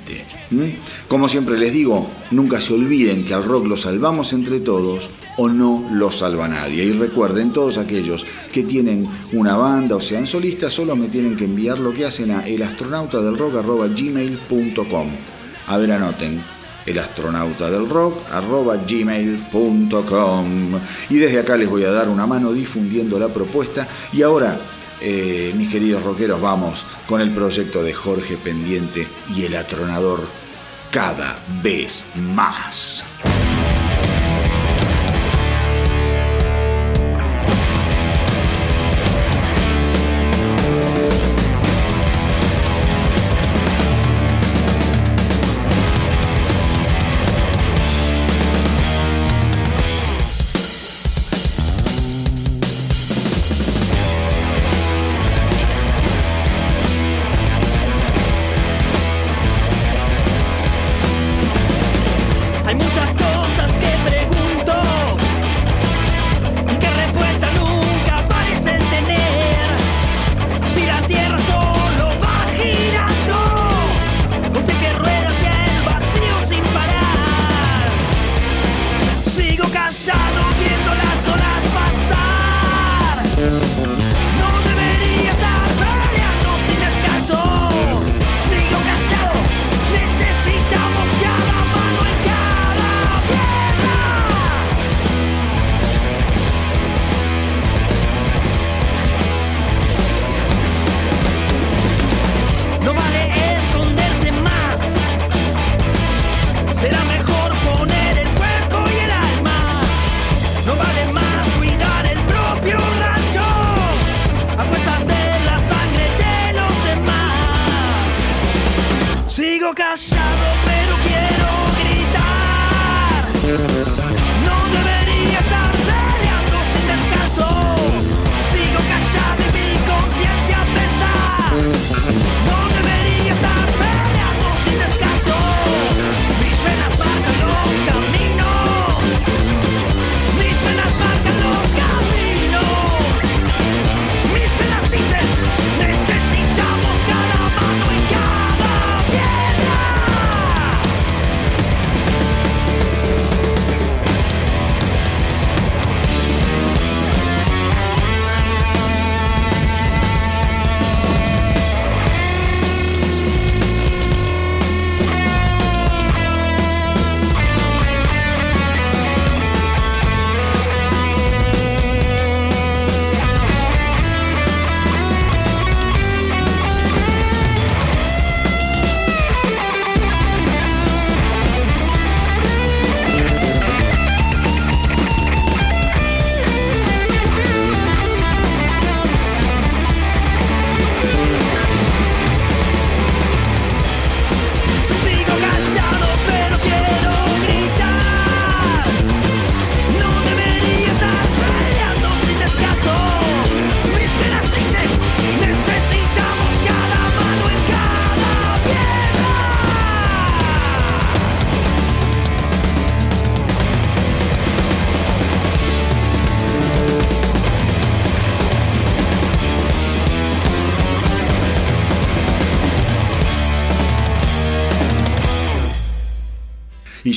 Como siempre les digo, nunca se olviden que al rock lo salvamos entre todos o no lo salva nadie. Y recuerden, todos aquellos que tienen una banda o sean solistas, solo me tienen que enviar lo que hacen a elastronautadelrock.gmail.com. A ver, anoten el astronauta del rock gmail.com y desde acá les voy a dar una mano difundiendo la propuesta y ahora eh, mis queridos rockeros vamos con el proyecto de Jorge Pendiente y el atronador cada vez más. Hay muchas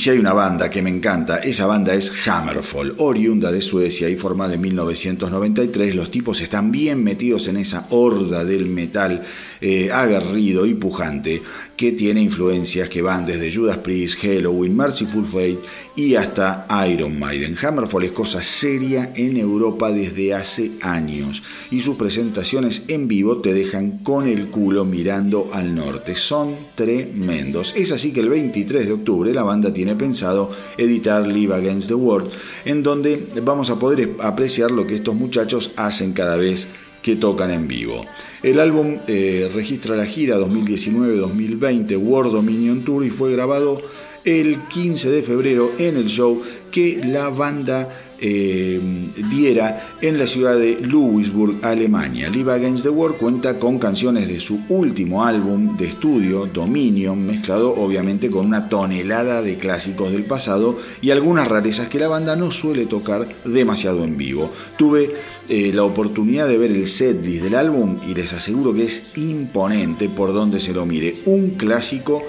si hay una banda que me encanta, esa banda es Hammerfall, oriunda de Suecia y formada en 1993. Los tipos están bien metidos en esa horda del metal eh, aguerrido y pujante que tiene influencias que van desde Judas Priest, Halloween, Merciful Fate y hasta Iron Maiden. Hammerfall es cosa seria en Europa desde hace años y sus presentaciones en vivo te dejan con el culo mirando al norte. Son tremendos. Es así que el 23 de octubre la banda tiene pensado editar Live Against the World, en donde vamos a poder apreciar lo que estos muchachos hacen cada vez que tocan en vivo. El álbum eh, registra la gira 2019-2020 World Dominion Tour y fue grabado el 15 de febrero en el show que la banda eh, diera en la ciudad de Louisburg, Alemania. Live Against the World cuenta con canciones de su último álbum de estudio, Dominion, mezclado obviamente con una tonelada de clásicos del pasado y algunas rarezas que la banda no suele tocar demasiado en vivo. Tuve eh, la oportunidad de ver el setlist del álbum y les aseguro que es imponente por donde se lo mire. Un clásico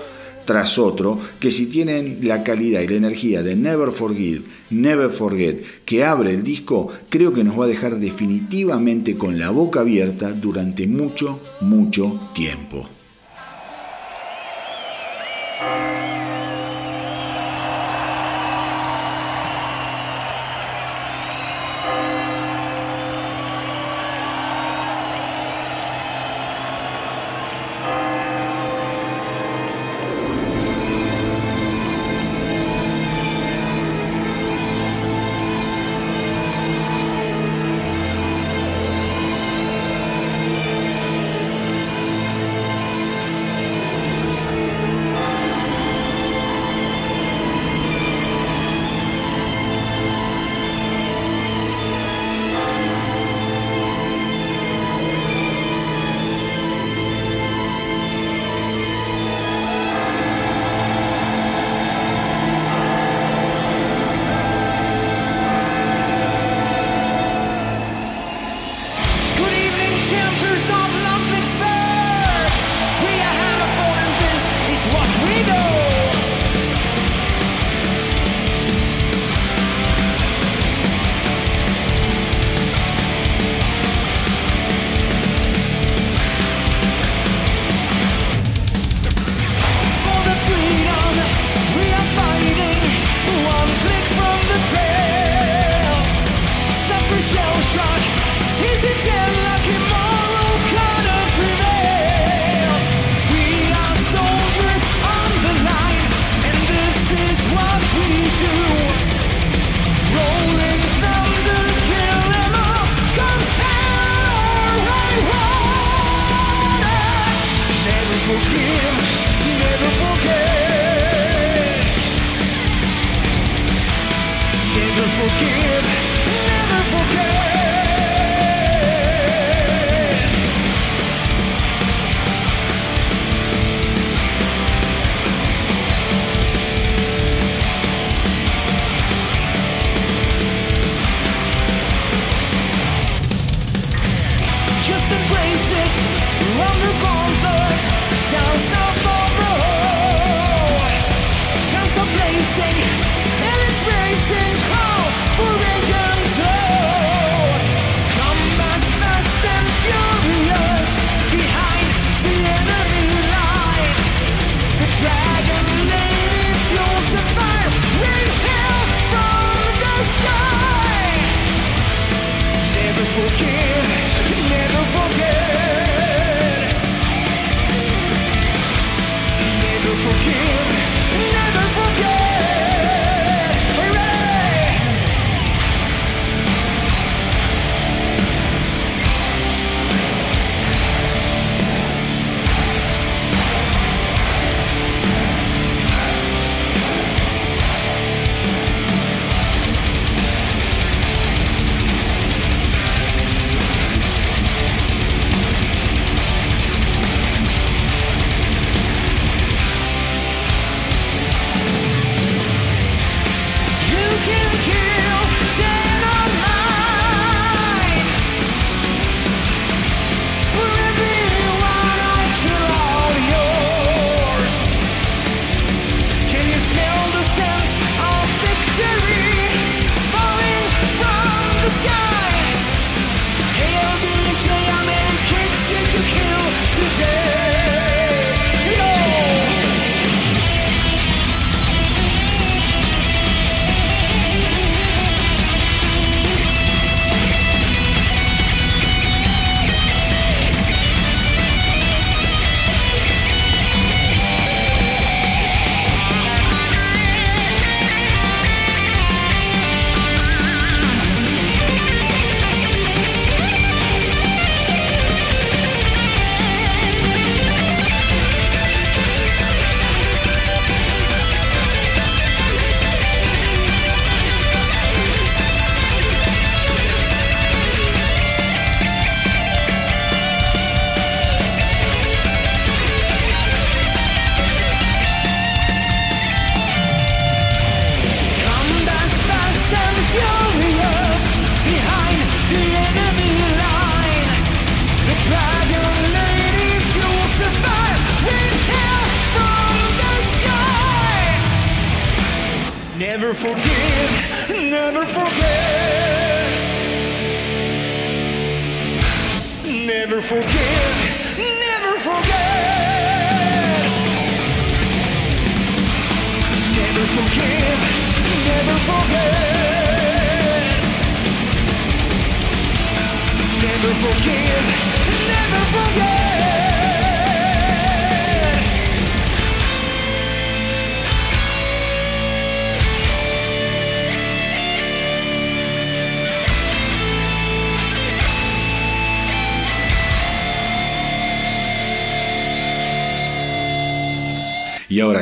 tras otro, que si tienen la calidad y la energía de Never Forget, Never Forget, que abre el disco, creo que nos va a dejar definitivamente con la boca abierta durante mucho, mucho tiempo.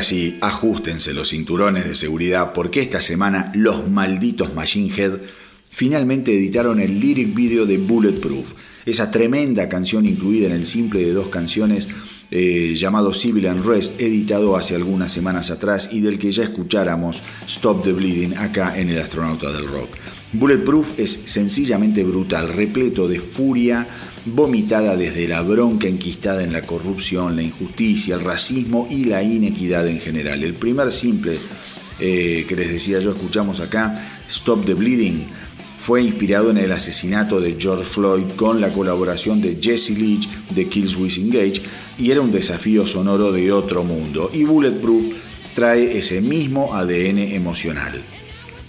Sí, ajustense los cinturones de seguridad porque esta semana los malditos Machine Head finalmente editaron el lyric video de Bulletproof, esa tremenda canción incluida en el simple de dos canciones eh, llamado Civil Unrest, editado hace algunas semanas atrás y del que ya escucháramos Stop the Bleeding acá en El Astronauta del Rock. Bulletproof es sencillamente brutal, repleto de furia, vomitada desde la bronca enquistada en la corrupción, la injusticia, el racismo y la inequidad en general. El primer simple eh, que les decía yo escuchamos acá, Stop the Bleeding, fue inspirado en el asesinato de George Floyd con la colaboración de Jesse Leach de Kills With Engage y era un desafío sonoro de otro mundo. Y Bulletproof trae ese mismo ADN emocional.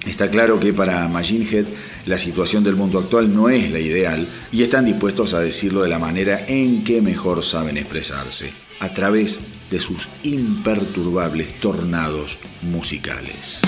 Está claro que para Machine Head la situación del mundo actual no es la ideal y están dispuestos a decirlo de la manera en que mejor saben expresarse, a través de sus imperturbables tornados musicales.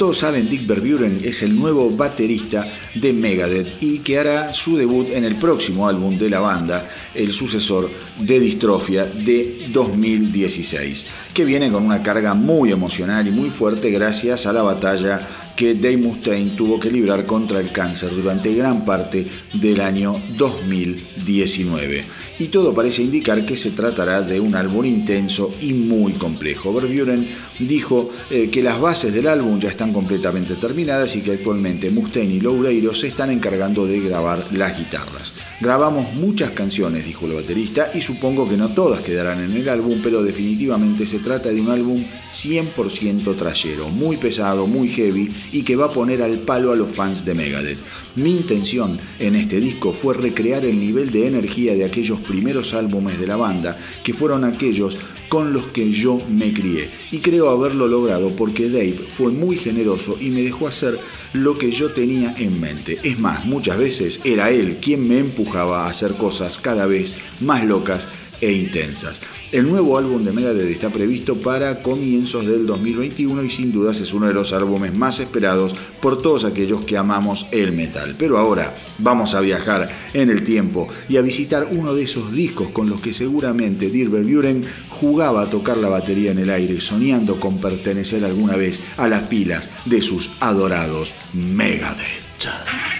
Todos saben, Dick Verburen es el nuevo baterista de Megadeth y que hará su debut en el próximo álbum de la banda, el sucesor de Distrofia de 2016, que viene con una carga muy emocional y muy fuerte gracias a la batalla que Dave Mustaine tuvo que librar contra el cáncer durante gran parte del año 2019. Y todo parece indicar que se tratará de un álbum intenso y muy complejo. Verburen dijo eh, que las bases del álbum ya están completamente terminadas y que actualmente Mustaine y Loureiro se están encargando de grabar las guitarras. Grabamos muchas canciones, dijo el baterista, y supongo que no todas quedarán en el álbum, pero definitivamente se trata de un álbum 100% trayero, muy pesado, muy heavy y que va a poner al palo a los fans de Megadeth. Mi intención en este disco fue recrear el nivel de energía de aquellos primeros álbumes de la banda, que fueron aquellos con los que yo me crié. Y creo haberlo logrado porque Dave fue muy generoso y me dejó hacer lo que yo tenía en mente. Es más, muchas veces era él quien me empujaba a hacer cosas cada vez más locas e intensas. El nuevo álbum de Megadeth está previsto para comienzos del 2021 y sin dudas es uno de los álbumes más esperados por todos aquellos que amamos el metal. Pero ahora vamos a viajar en el tiempo y a visitar uno de esos discos con los que seguramente Dirk Buren jugaba a tocar la batería en el aire soñando con pertenecer alguna vez a las filas de sus adorados Megadeth.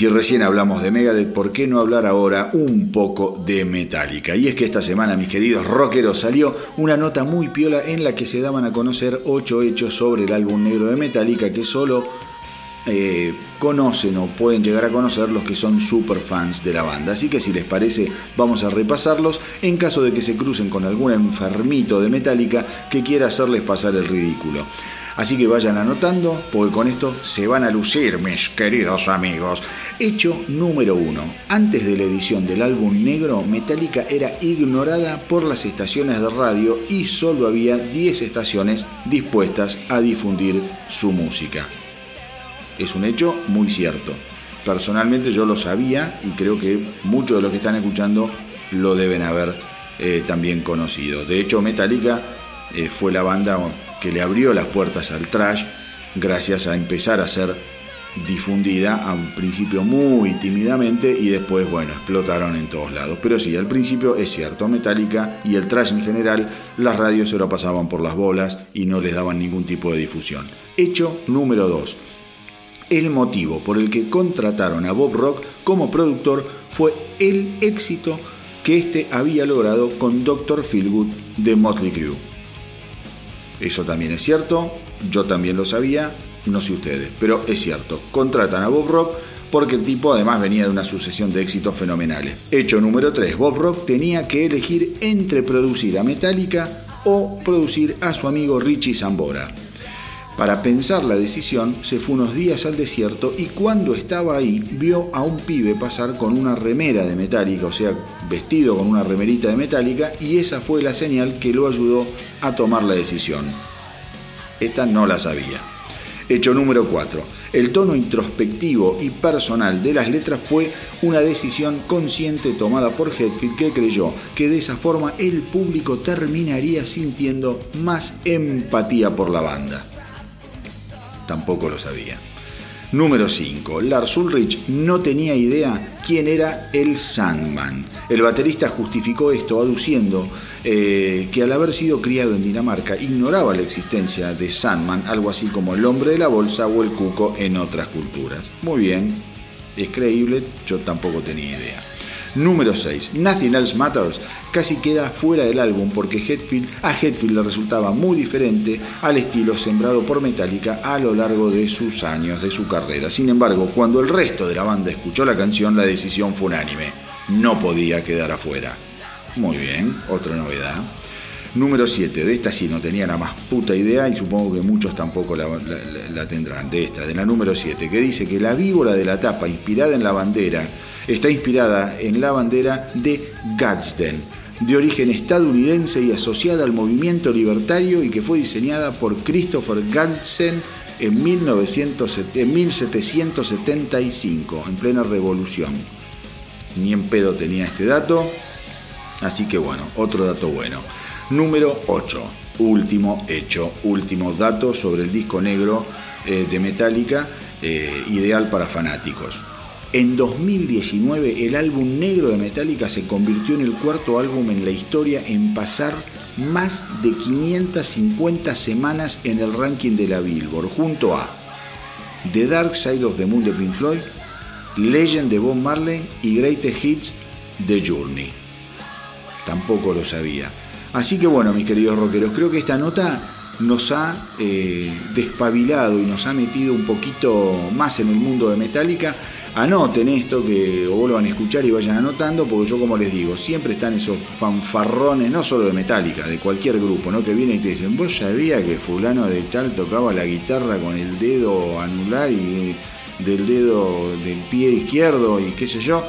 Si recién hablamos de Megadeth, ¿por qué no hablar ahora un poco de Metallica? Y es que esta semana, mis queridos rockeros, salió una nota muy piola en la que se daban a conocer ocho hechos sobre el álbum negro de Metallica que solo eh, conocen o pueden llegar a conocer los que son super fans de la banda. Así que si les parece, vamos a repasarlos en caso de que se crucen con algún enfermito de Metallica que quiera hacerles pasar el ridículo. Así que vayan anotando, porque con esto se van a lucir, mis queridos amigos. Hecho número uno. Antes de la edición del álbum negro, Metallica era ignorada por las estaciones de radio y solo había 10 estaciones dispuestas a difundir su música. Es un hecho muy cierto. Personalmente yo lo sabía y creo que muchos de los que están escuchando lo deben haber eh, también conocido. De hecho, Metallica eh, fue la banda que le abrió las puertas al trash gracias a empezar a ser difundida a un principio muy tímidamente y después, bueno, explotaron en todos lados. Pero sí, al principio es cierto, Metallica y el trash en general, las radios se lo pasaban por las bolas y no les daban ningún tipo de difusión. Hecho número 2. El motivo por el que contrataron a Bob Rock como productor fue el éxito que este había logrado con Dr. Feelgood de Motley Crue. Eso también es cierto, yo también lo sabía, no sé ustedes, pero es cierto. Contratan a Bob Rock porque el tipo además venía de una sucesión de éxitos fenomenales. Hecho número 3, Bob Rock tenía que elegir entre producir a Metallica o producir a su amigo Richie Zambora. Para pensar la decisión, se fue unos días al desierto y cuando estaba ahí vio a un pibe pasar con una remera de Metallica, o sea, vestido con una remerita de Metallica, y esa fue la señal que lo ayudó a tomar la decisión. Esta no la sabía. Hecho número 4. El tono introspectivo y personal de las letras fue una decisión consciente tomada por Hetfield que creyó que de esa forma el público terminaría sintiendo más empatía por la banda. Tampoco lo sabía. Número 5. Lars Ulrich no tenía idea quién era el Sandman. El baterista justificó esto aduciendo eh, que al haber sido criado en Dinamarca ignoraba la existencia de Sandman, algo así como el hombre de la bolsa o el cuco en otras culturas. Muy bien, es creíble, yo tampoco tenía idea. Número 6. Nothing Else Matters casi queda fuera del álbum porque Hetfield, a Hetfield le resultaba muy diferente al estilo sembrado por Metallica a lo largo de sus años, de su carrera. Sin embargo, cuando el resto de la banda escuchó la canción, la decisión fue unánime. No podía quedar afuera. Muy bien, otra novedad. Número 7, de esta sí no tenía la más puta idea y supongo que muchos tampoco la, tendrán. De esta, de la número 7, que dice que la víbora de la tapa inspirada en la bandera está inspirada en la bandera de Gadsden, de origen estadounidense y asociada al movimiento libertario y que fue diseñada por Christopher Gadsden en, 1900 en 1775, en plena revolución. Ni en pedo tenía este dato, Así que bueno, otro dato bueno. Número 8. Último hecho, último dato sobre el disco negro eh, de Metallica, eh, ideal para fanáticos. En 2019 el álbum negro de Metallica se convirtió en el cuarto álbum en la historia en pasar más de 550 semanas en el ranking de la Billboard, junto a The Dark Side of the Moon de Pink Floyd, Legend de Bob Marley y Greatest Hits de Journey tampoco lo sabía. Así que bueno, mis queridos rockeros, creo que esta nota nos ha eh, despabilado y nos ha metido un poquito más en el mundo de Metallica. Anoten esto, que o vuelvan a escuchar y vayan anotando, porque yo como les digo, siempre están esos fanfarrones, no solo de Metallica, de cualquier grupo, ¿no? Que vienen y te dicen, vos sabías que fulano de tal tocaba la guitarra con el dedo anular y del dedo del pie izquierdo y qué sé yo,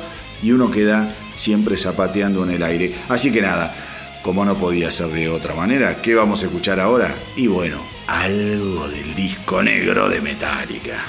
y uno queda siempre zapateando en el aire. Así que nada, como no podía ser de otra manera, ¿qué vamos a escuchar ahora? Y bueno, algo del disco negro de Metallica.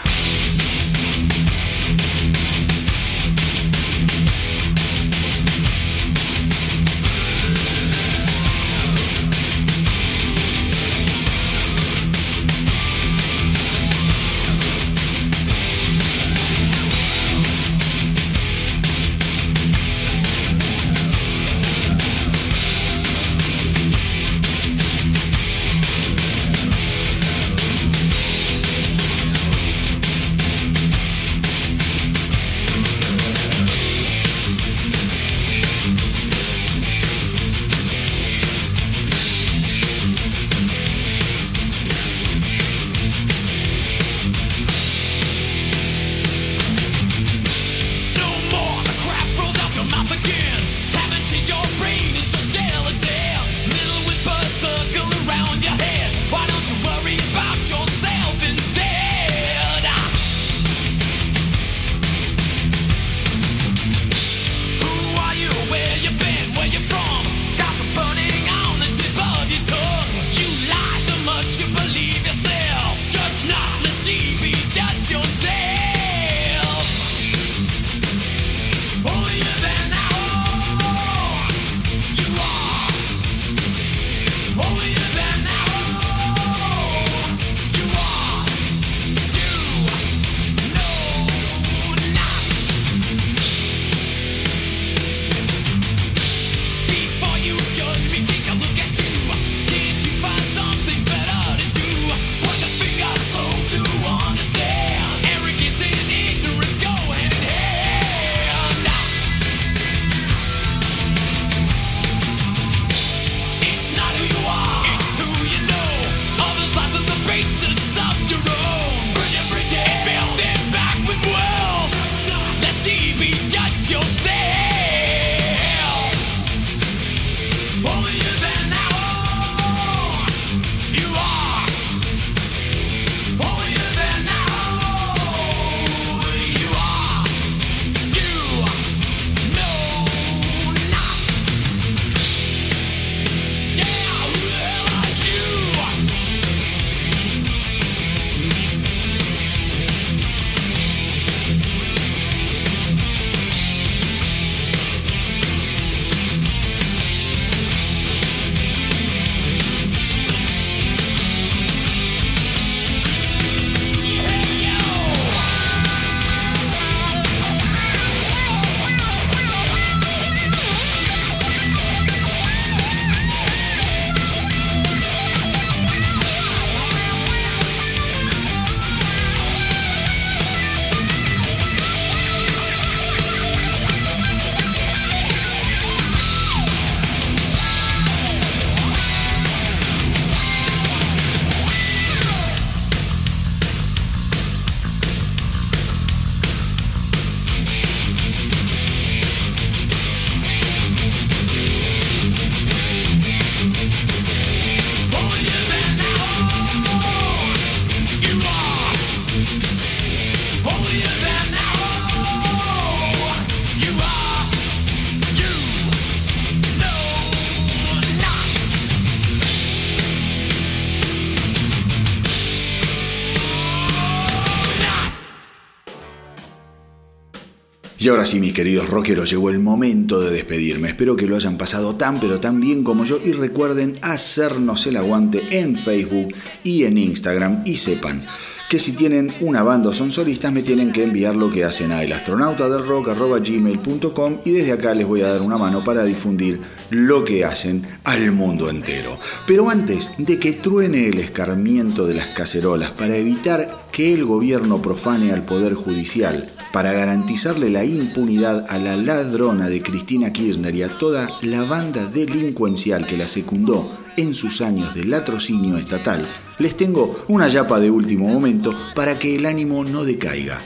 Y ahora sí, mis queridos rockeros, llegó el momento de despedirme. Espero que lo hayan pasado tan pero tan bien como yo y recuerden hacernos el aguante en Facebook y en Instagram y sepan que si tienen una banda o son solistas me tienen que enviar lo que hacen a elastronautadelrock.gmail.com y desde acá les voy a dar una mano para difundir lo que hacen al mundo entero. Pero antes de que truene el escarmiento de las cacerolas para evitar que el gobierno profane al Poder Judicial, para garantizarle la impunidad a la ladrona de Cristina Kirchner y a toda la banda delincuencial que la secundó en sus años de latrocinio estatal, les tengo una yapa de último momento para que el ánimo no decaiga.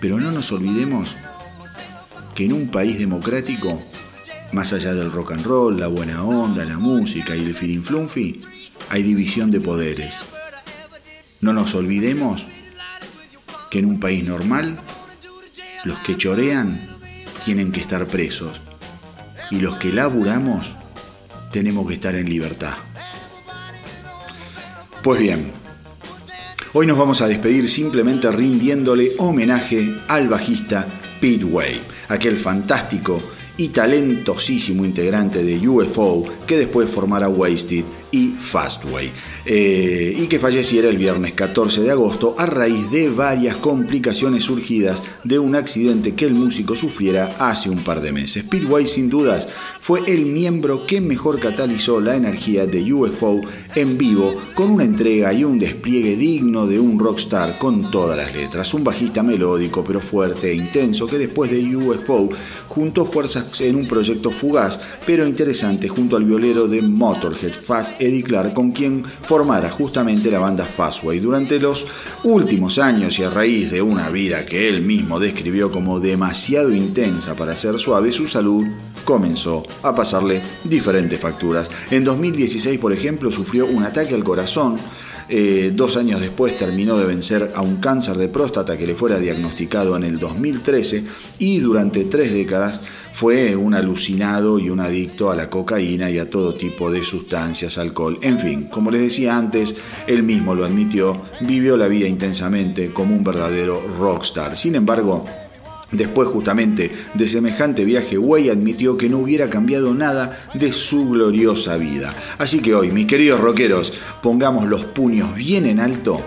Pero no nos olvidemos que en un país democrático, más allá del rock and roll, la buena onda, la música y el firinflunfi, hay división de poderes. No nos olvidemos que en un país normal, los que chorean tienen que estar presos y los que laburamos tenemos que estar en libertad. Pues bien, hoy nos vamos a despedir simplemente rindiéndole homenaje al bajista Pete Way, aquel fantástico y talentosísimo integrante de UFO que después formara Wasted y Fastway, eh, y que falleciera el viernes 14 de agosto a raíz de varias complicaciones surgidas de un accidente que el músico sufriera hace un par de meses. Speedway sin dudas fue el miembro que mejor catalizó la energía de UFO en vivo con una entrega y un despliegue digno de un rockstar con todas las letras, un bajista melódico pero fuerte e intenso que después de UFO juntó fuerzas en un proyecto fugaz pero interesante junto al violero de Motorhead Fast Eddie Clark, con quien formara justamente la banda Fastway. Durante los últimos años y a raíz de una vida que él mismo describió como demasiado intensa para ser suave, su salud comenzó a pasarle diferentes facturas. En 2016, por ejemplo, sufrió un ataque al corazón. Eh, dos años después terminó de vencer a un cáncer de próstata que le fuera diagnosticado en el 2013 y durante tres décadas fue un alucinado y un adicto a la cocaína y a todo tipo de sustancias, alcohol. En fin, como les decía antes, él mismo lo admitió, vivió la vida intensamente como un verdadero rockstar. Sin embargo, Después justamente de semejante viaje, Way admitió que no hubiera cambiado nada de su gloriosa vida. Así que hoy, mis queridos rockeros, pongamos los puños bien en alto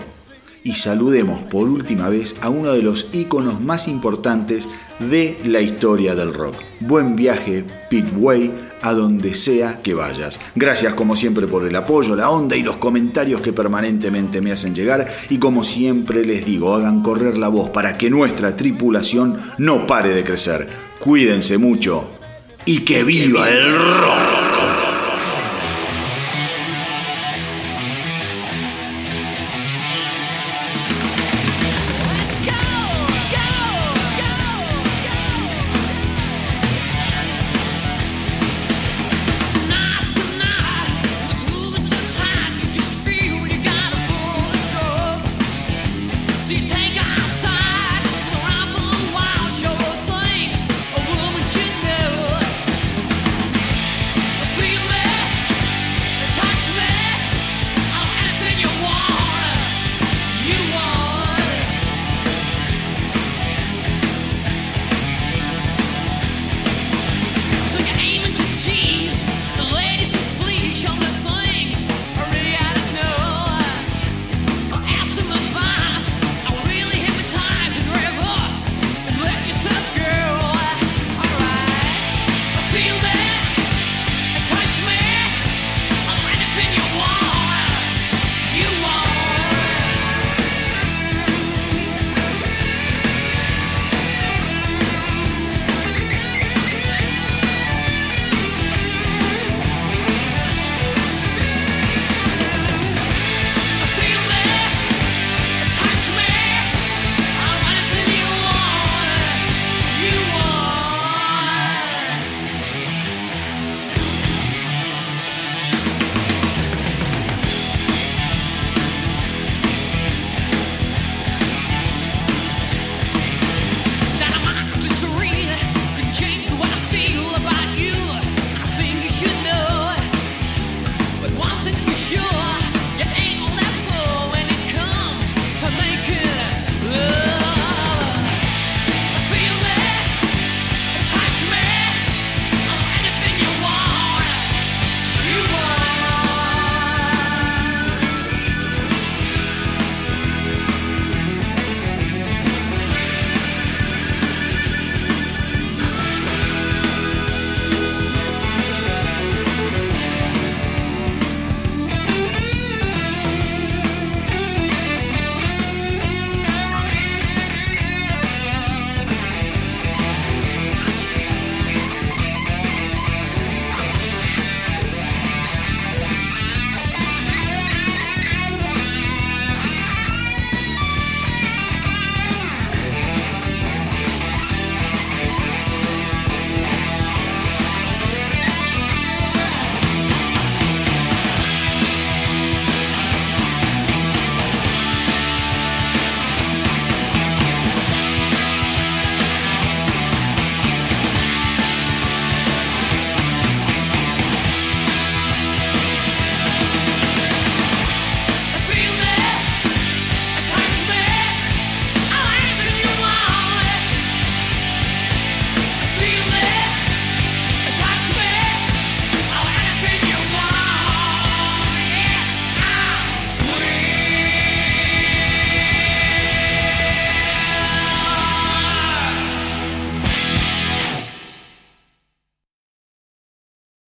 y saludemos por última vez a uno de los íconos más importantes de la historia del rock. Buen viaje, Pete Way, a donde sea que vayas. Gracias como siempre por el apoyo, la onda y los comentarios que permanentemente me hacen llegar y como siempre les digo, hagan correr la voz para que nuestra tripulación no pare de crecer. Cuídense mucho y que viva el rock.